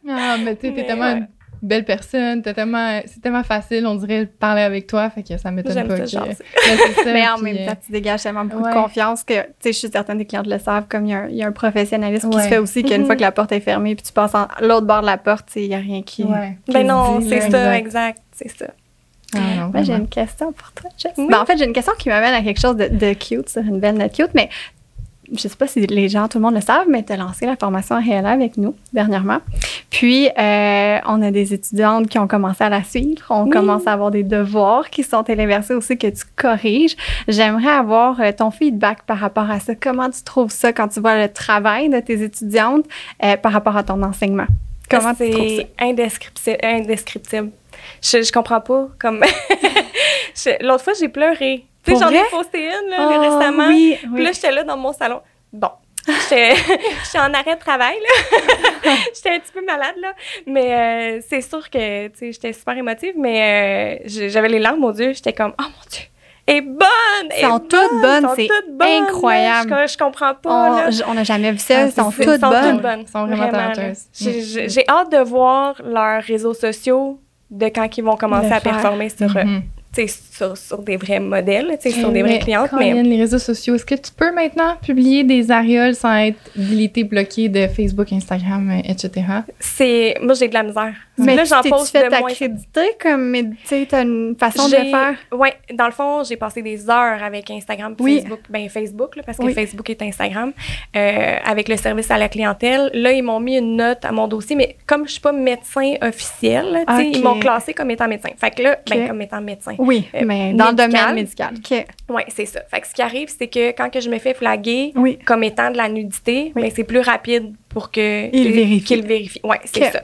Ah, mais tu sais, t'es tellement ouais. une belle personne, t'es tellement, c'est tellement facile, on dirait, de parler avec toi, fait que ça m'étonne pas ça, que... ça, Mais en puis, même temps, tu dégages tellement beaucoup ouais. de confiance que, tu sais, je suis certaine des clientes le savent, comme il y a un, il y a un professionnalisme qui Ouais. se fait aussi, qu'une Mhm. fois que la porte est fermée, puis tu passes en l'autre bord de la porte, il n'y a rien qui. ouais, qui Ben non, c'est ça, exact. c'est ça. Ah, non, Moi, j'ai une question pour toi, Jess. Oui. Ben, en fait, j'ai une question qui m'amène à quelque chose de, de cute, sur une belle note cute, mais je sais pas si les gens, tout le monde le savent, mais tu as lancé la formation RLA avec nous dernièrement. Puis, euh, on a des étudiantes qui ont commencé à la suivre. On Oui. commence à avoir des devoirs qui sont téléversés aussi que tu corriges. J'aimerais avoir euh, ton feedback par rapport à ça. Comment tu trouves ça quand tu vois le travail de tes étudiantes euh, par rapport à ton enseignement? Comment tu trouves ça? C'est indescriptible. indescriptible. Je, je comprends pas. Comme L'autre fois, j'ai pleuré. Tu sais, j'en ai posté une là, Oh, récemment. Oui, Puis là, j'étais là dans mon salon. Bon, J'étais j'étais en arrêt de travail, j'étais un petit peu malade, là. Mais euh, c'est sûr que, j'étais super émotive, mais euh, j'avais les larmes aux yeux. J'étais comme, oh mon Dieu, est bonne! elle Elles sont est toutes bonnes, c'est là. incroyable. Je, je comprends pas, On n'a jamais vu ça. Ah, Elles sont toutes sont bonnes. toutes bonnes. Elles sont vraiment là. talentueuses. J'ai- hâte de voir leurs réseaux sociaux de quand ils vont commencer Le à faire. performer sur, euh, Mhm. tu sais, sur, sur des vrais modèles, sur des vraies clientes. Quand Mais il y a les réseaux sociaux, est-ce que tu peux maintenant publier des aréoles sans être délité, bloqué de Facebook, Instagram, euh, etc.? c'est. Moi, j'ai de la misère. Mais là, j'en pose fait de moins. accréditer comme, mais, tu sais, t'as une façon de faire? Ouais, dans le fond, j'ai passé des heures avec Instagram, Oui. Facebook, ben Facebook là, parce que Oui. Facebook est Instagram, euh, avec le service à la clientèle. Là, ils m'ont mis une note à mon dossier, mais comme je suis pas médecin officiel, ils m'ont classé comme étant médecin. Fait que là, ben comme étant médecin. Oui, Euh, mais dans le domaine médical. OK. Ouais, c'est ça. Fait que ce qui arrive, c'est que quand que je me fais flaguer Oui. comme étant de la nudité, Oui. ben, c'est plus rapide pour que Il vérifie. qu'il vérifie. Ouais, c'est ça.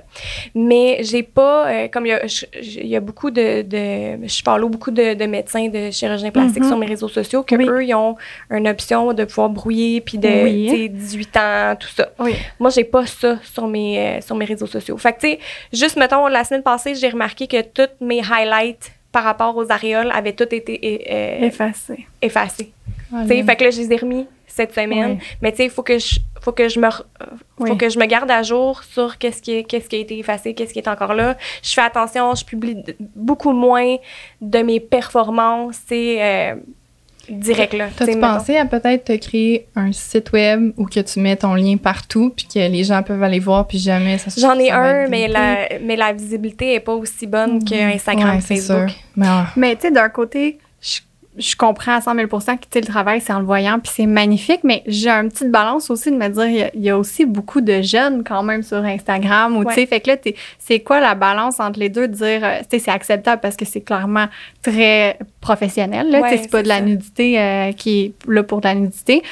Mais j'ai pas euh, comme il y a, je- je- il y a beaucoup de, de je parle beaucoup de, de médecins de chirurgiens plastiques Mhm. sur mes réseaux sociaux que Oui. eux ils ont une option de pouvoir brouiller puis de Oui. tu sais, 18 ans tout ça. Oui. Moi, j'ai pas ça sur mes, euh, sur mes réseaux sociaux. Fait que, tu sais, juste, mettons, la semaine passée, j'ai remarqué que toutes mes highlights par rapport aux aréoles avaient toutes été euh, Effacé. effacées. Ah, Tu sais, là. fait que là, je les ai remis cette semaine. Mais tu sais, il faut que je faut que je me faut que je me garde à jour sur qu'est-ce qui est- qu'est-ce qui a été effacé, qu'est-ce qui est encore là. Je fais attention, je publie beaucoup moins de mes performances, c'est euh, direct là. T'as-tu pensé à peut-être te créer un site web où que tu mets ton lien partout puis que les gens peuvent aller voir puis jamais ça se J'en ai ça un, mais la, mais la visibilité est pas aussi bonne que Instagram, Ouais, c'est Facebook. sûr. Mais ah, Mais tu sais, d'un côté, je, comprends à 100 000 que le travail, c'est en le voyant, puis c'est magnifique, mais j'ai une petite balance aussi de me dire, il y a- il y, a aussi beaucoup de jeunes quand même sur Instagram, ou tu sais, fait que là, t'es- c'est quoi la balance entre les deux, de dire, euh, tu sais, c'est acceptable parce que c'est clairement très professionnel, là, Ouais, c'est pas de la ça. nudité euh, qui est là pour de la nudité.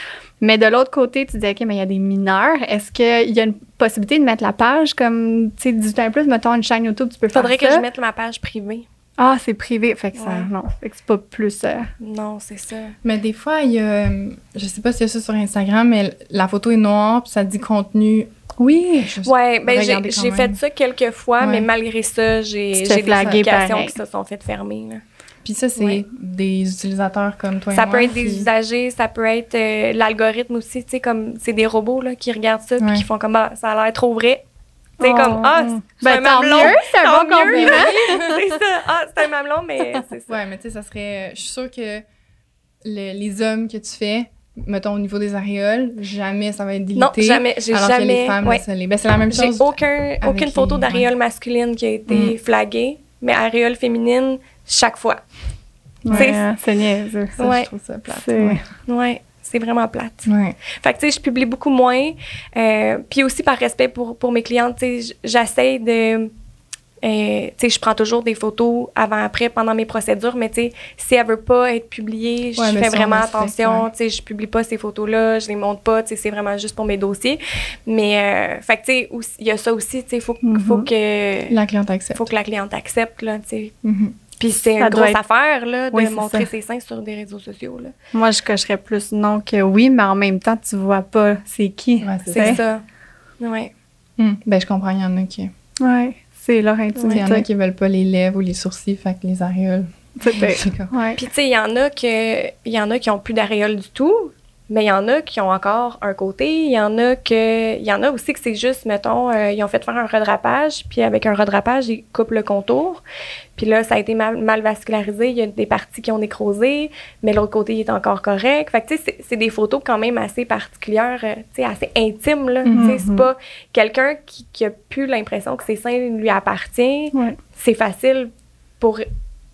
Mais de l'autre côté, tu dis, OK, mais il y a des mineurs. Est-ce qu'il y a une possibilité de mettre la page comme, tu sais, 18 ans plus, mettons une chaîne YouTube, tu peux Faudrait que faire ça? je mette ma page privée. Ah, c'est privé. Fait que ça, Ouais. non. Fait que c'est pas plus. euh, Non, c'est ça. Mais des fois, il y a, je sais pas s'il y a ça sur Instagram, mais la photo est noire puis ça dit contenu. Oui. Je- Ouais, ben j'ai fait ça quelques fois, Ouais. mais malgré ça, j'ai des pareil. qui se sont faites fermer. là. Puis ça, c'est Ouais. des utilisateurs comme toi et Ça moi. peut être des usagers, ça peut être euh, l'algorithme aussi, tu sais, comme c'est des robots là, qui regardent ça puis Ouais. qui font comme ah, ça a l'air trop vrai. Tu sais, Oh. comme ah, c'est Ben, un mamelon. mieux, c'est un tant bon mieux. compliment. c'est ça. Ah, c'est un mamelon, mais c'est ça. Ouais, mais tu sais, ça serait. Je suis sûre que le- les hommes que tu fais, mettons au niveau des aréoles, jamais ça va être délité. Non, jamais, j'ai alors que jamais. les femmes, ouais. ça l'est. Ben, c'est la même J'ai chose. aucun, aucune les- photo ouais. d'aréole masculine qui a été Mm. flaguée, mais aréole féminine, chaque fois. Ouais, C'est- hein, c'est niaiseux. Ça, Ouais. je trouve ça plate. C'est- Ouais. Ouais, c'est vraiment plate. Ouais. Fait que, tu sais, je publie beaucoup moins. Euh, puis aussi, par respect pour, pour mes clientes, tu sais, j'essaie de... euh, tu sais, je prends toujours des photos avant-après pendant mes procédures, mais tu sais, si elle veut pas être publiée, je Ouais, fais vraiment attention. ouais. Tu sais, je publie pas ces photos-là, je les montre pas, tu sais, c'est vraiment juste pour mes dossiers. Mais, euh, fait que, tu sais, il y a ça aussi, tu sais, faut, Mhm. faut que... La cliente accepte. faut que la cliente accepte, là, tu sais. Mhm. Puis c'est Ça une doit grosse être- affaire, là, de Oui, montrer ça. ses seins sur des réseaux sociaux, là. Moi, je cocherais plus non que oui, mais en même temps, tu vois pas c'est qui. Ouais, c'est ça. Ouais. Hum, Ben, je comprends, il y en a qui. Ouais, c'est leur Il y en a intimité. qui veulent pas les lèvres ou les sourcils, fait que les aréoles. Puis tu sais, il y en a que il y en a qui ont plus d'aréole du tout, mais il y en a qui ont encore un côté, il y en a que il y en a aussi que c'est juste mettons euh, ils ont fait faire un redrapage, puis avec un redrapage, ils coupent le contour. Puis là, ça a été mal, mal vascularisé, il y a des parties qui ont nécrosé, mais l'autre côté il est encore correct. Fait que tu sais c'est- c'est des photos quand même assez particulières, euh, tu sais assez intimes là, tu sais, c'est pas quelqu'un qui, qui a plus l'impression que ses seins lui appartient Ouais. c'est facile pour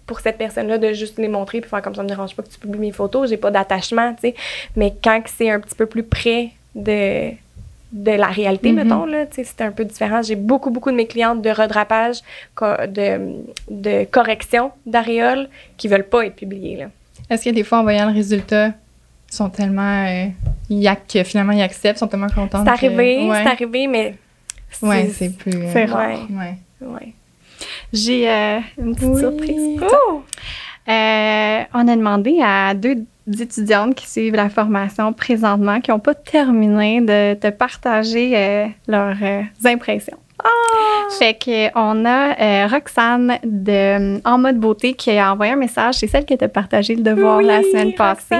pour cette personne-là de juste les montrer puis faire comme ça me dérange pas que tu publies mes photos, j'ai pas d'attachement, tu sais. Mais quand c'est un petit peu plus près de de la réalité, Mhm. mettons, là, tu sais, c'est un peu différent. J'ai beaucoup, beaucoup de mes clientes de redrapage, de, de correction d'aréoles qui veulent pas être publiées, là. Est-ce que des fois, en voyant le résultat, ils sont tellement. Euh, ils ac- que finalement, ils acceptent, ils sont tellement contents. C'est arrivé, que- ouais. c'est arrié, mais... Ouais, c'est plus. euh, C'est rare. Ouais, Ouais. ouais. J'ai euh, une petite Oui. surprise. Oh! Euh, on a demandé à deux d'étudiantes qui suivent la formation présentement qui n'ont pas terminé de te partager euh, leurs impressions. Ah! Fait que on a euh, Roxane de En mode beauté qui a envoyé un message. C'est celle qui t'a partagé le devoir la semaine passée.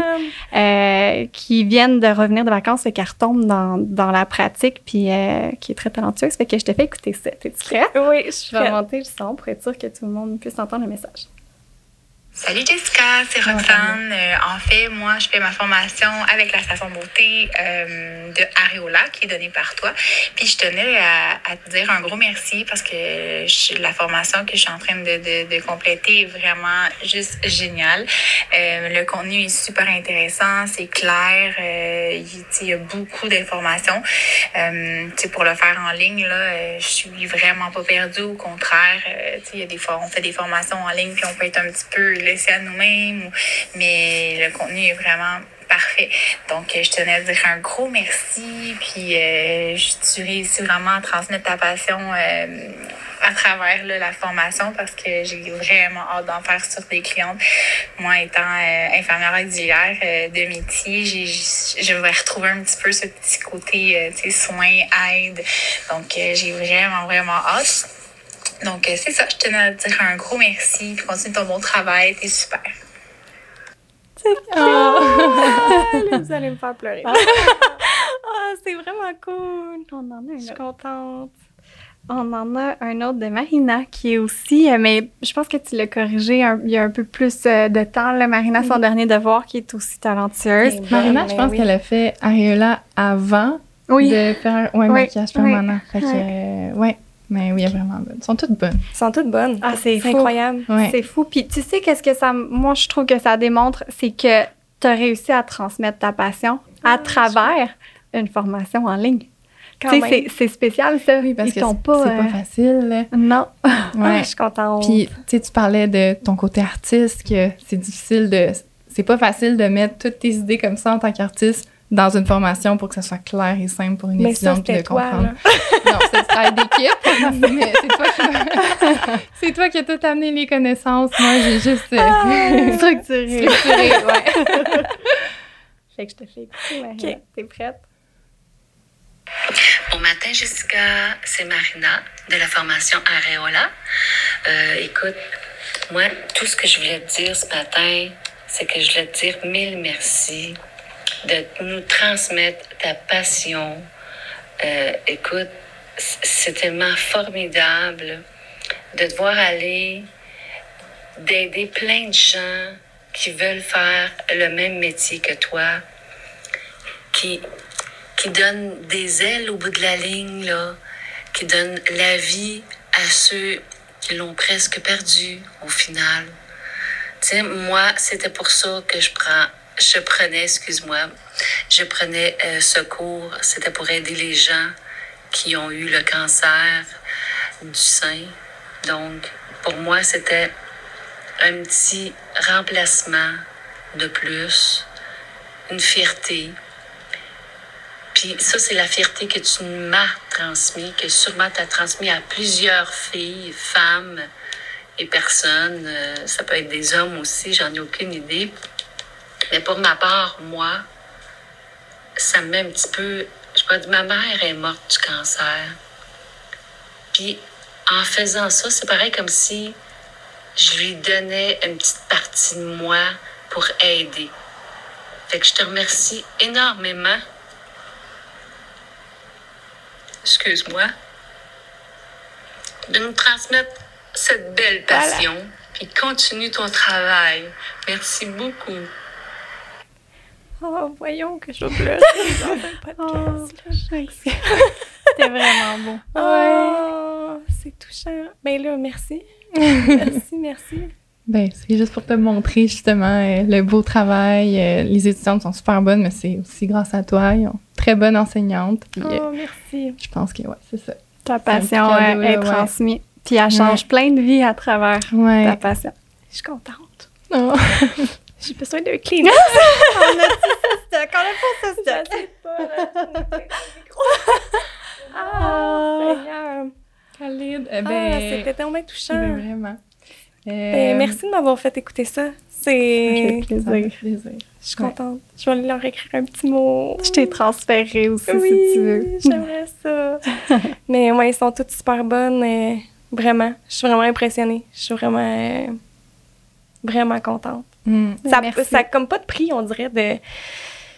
Euh, qui viennent de revenir de vacances, fait qu'elle retombe dans, dans la pratique, puis euh, qui est très talentueuse. Fait que je te fais écouter ça. T'es-tu prête? Oui, je suis Je vais prête. monter le son pour être sûr que tout le monde puisse entendre le message. Salut Jessica, c'est Roxane. Euh, en fait, moi, je fais ma formation avec la station beauté euh, de Areola qui est donnée par toi. Puis je tenais à, à te dire un gros merci parce que je- la formation que je suis en train de, de, de compléter est vraiment juste géniale. Euh, le contenu est super intéressant, c'est clair, il, il y a beaucoup d'informations. Pour le faire en ligne, là, je suis vraiment pas perdue. Au contraire, il y a des fois, on fait des formations en ligne puis on peut être un petit peu laissé à nous-mêmes, ou- mais le contenu est vraiment parfait. Donc, je tenais à dire un gros merci. Puis, euh, tu réussis vraiment à transmettre ta passion euh, à travers la formation parce que j'ai vraiment hâte d'en faire sur des clientes. Moi, étant euh, infirmière auxiliaire de métier, j'ai, je vais retrouver un petit peu ce petit côté, tu soins, aide. Donc, j'ai vraiment, vraiment hâte. Donc, euh, c'est ça. Je tenais à te dire un gros merci. Puis continue ton bon travail. T'es super. Ah, vous allez me faire pleurer. Ah, c'est vraiment cool. On en a Je un suis contente. On en a un autre de Marina qui est aussi, euh, mais je pense que tu l'as corrigé un- il y a un peu plus euh, de temps. Là, Marina, son dernier devoir, qui est aussi talentueuse. Marina, je pense oui. qu'elle a fait Areola avant Oui. de faire un ouais, Oui, maquillage oui, permanent. Fait que, oui. euh, ouais. Mais oui, elle est vraiment bonne. Elles sont toutes bonnes. Elles sont toutes bonnes. Ah, c'est incroyable. Ouais. C'est fou. Puis tu sais, qu'est-ce que ça. Moi, je trouve que ça démontre, c'est que tu as réussi à transmettre ta passion à Ah, travers une formation en ligne. C'est- c'est spécial, ça. Oui, parce Ils que t'ont c'est pas. c'est euh, pas facile. là. Non. Ah, Ouais. je suis contente. Puis, tu sais, tu parlais de ton côté artiste, que c'est difficile de. C'est pas facile de mettre toutes tes idées comme ça en tant qu'artiste dans une formation pour que ça soit clair et simple pour une mais étudiante de toi, comprendre. là. Non, c'est le travail d'équipe, mais c'est toi, qui... c'est toi qui as tout amené les connaissances. Moi, j'ai juste euh, Ah! Structuré. structuré. Ouais. Fait que je te fais écouter, Marina. T'es prête? Bon matin, Jessica. C'est Marina de la formation Areola. Euh, écoute, moi, tout ce que je voulais te dire ce matin, c'est que je voulais te dire mille merci de nous transmettre ta passion. Euh, écoute, c'est tellement formidable de te voir aller, d'aider plein de gens qui veulent faire le même métier que toi, qui, qui donne des ailes au bout de la ligne, là, qui donne la vie à ceux qui l'ont presque perdu au final. Tu sais, moi, c'était pour ça que je prends, je prenais, excuse-moi, je prenais euh, secours. C'était pour aider les gens qui ont eu le cancer du sein. Donc, pour moi, c'était un petit remplacement de plus, une fierté. Puis ça, c'est la fierté que tu m'as transmis, que sûrement tu as transmis à plusieurs filles, femmes et personnes. Euh, ça peut être des hommes aussi, j'en ai aucune idée. Mais pour ma part, moi, ça me met un petit peu... Je pourrais dire, ma mère est morte du cancer. Puis en faisant ça, c'est pareil comme si je lui donnais une petite partie de moi pour aider. Fait que je te remercie énormément. Excuse-moi. De nous transmettre cette belle passion. Puis continue ton travail. Merci beaucoup. Oh, voyons que je vais pleurer dans podcast. là. C'était vraiment beau. Oh, c'est touchant. Ben là, merci. merci, merci. Ben, c'est juste pour te montrer justement euh, le beau travail. Euh, les étudiantes sont super bonnes, mais c'est aussi grâce à toi. Ils ont très bonne enseignante. Puis euh, Oh, merci. je pense que ouais, c'est ça. Ta passion petit cadeau, euh, là, est ouais. transmise. Puis elle change plein de vies à travers ta passion. Je suis contente. Oh. J'ai besoin d'un clean. on a ça, stock. On a pas ça, stock. J'arrête pas, là. Ah, Seigneur. Khalid, eh Ah, ben, c'était tellement touchant. ben, vraiment. Ben, Euh, merci de m'avoir fait écouter ça. C'est. Plaisir. plaisir. Je Je suis contente. Je vais leur écrire un petit mot. Je t'ai transféré aussi, oui, si tu veux. j'aimerais ça. Mais ouais, ils sont toutes super bonnes. et vraiment, je suis vraiment impressionnée. Je suis vraiment, euh, vraiment contente. Mm. Ça, Merci. ça comme pas de prix, on dirait, de...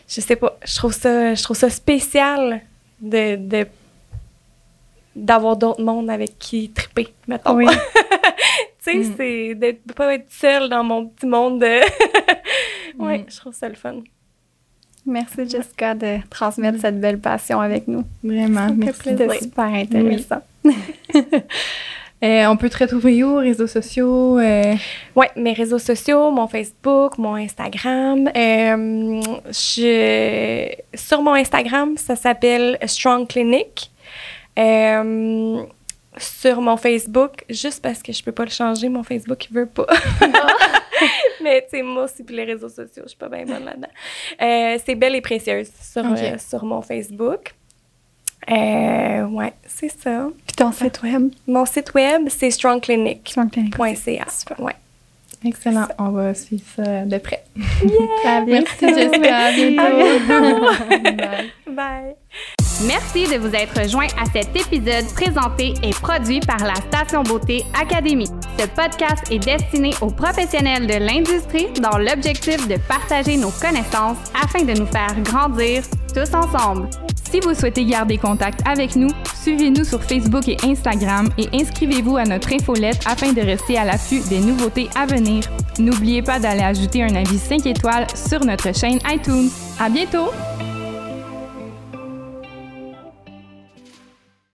Je sais pas, je trouve ça, je trouve ça spécial de... de d'avoir d'autres mondes avec qui triper, mettons. Oui. tu sais, Mm. c'est de de pas être seule dans mon petit monde de... ouais, Mm. je trouve ça le fun. Merci, Jessica, de transmettre cette belle passion avec nous. Vraiment, merci. plaisir. C'était super intéressant. Euh, on peut te retrouver où, réseaux sociaux? euh, Ouais, mes réseaux sociaux, mon Facebook, mon Instagram. Euh, je, sur mon Instagram, ça s'appelle Strong Clinic. Euh, sur mon Facebook, juste parce que je peux pas le changer, mon Facebook, il veut pas. Mais tu sais, moi aussi, puis les réseaux sociaux, je suis pas bien bonne là-dedans. C'est Belle et Précieuse sur mon Facebook. Euh, ouais, c'est ça. Puis ton site web, Mon site web, c'est strongclinic.ca. Strong Clinic. Ouais. Excellent. On va suivre ça de près. À bientôt. Merci, Jessica. À bientôt. Bye. Bye. Merci de vous être rejoint à cet épisode présenté et produit par la Station Beauté Académie. Ce podcast est destiné aux professionnels de l'industrie dans l'objectif de partager nos connaissances afin de nous faire grandir tous ensemble. Si vous souhaitez garder contact avec nous, suivez-nous sur Facebook et Instagram et inscrivez-vous à notre infolette afin de rester à l'affût des nouveautés à venir. N'oubliez pas d'aller ajouter un avis 5 étoiles sur notre chaîne iTunes. À bientôt!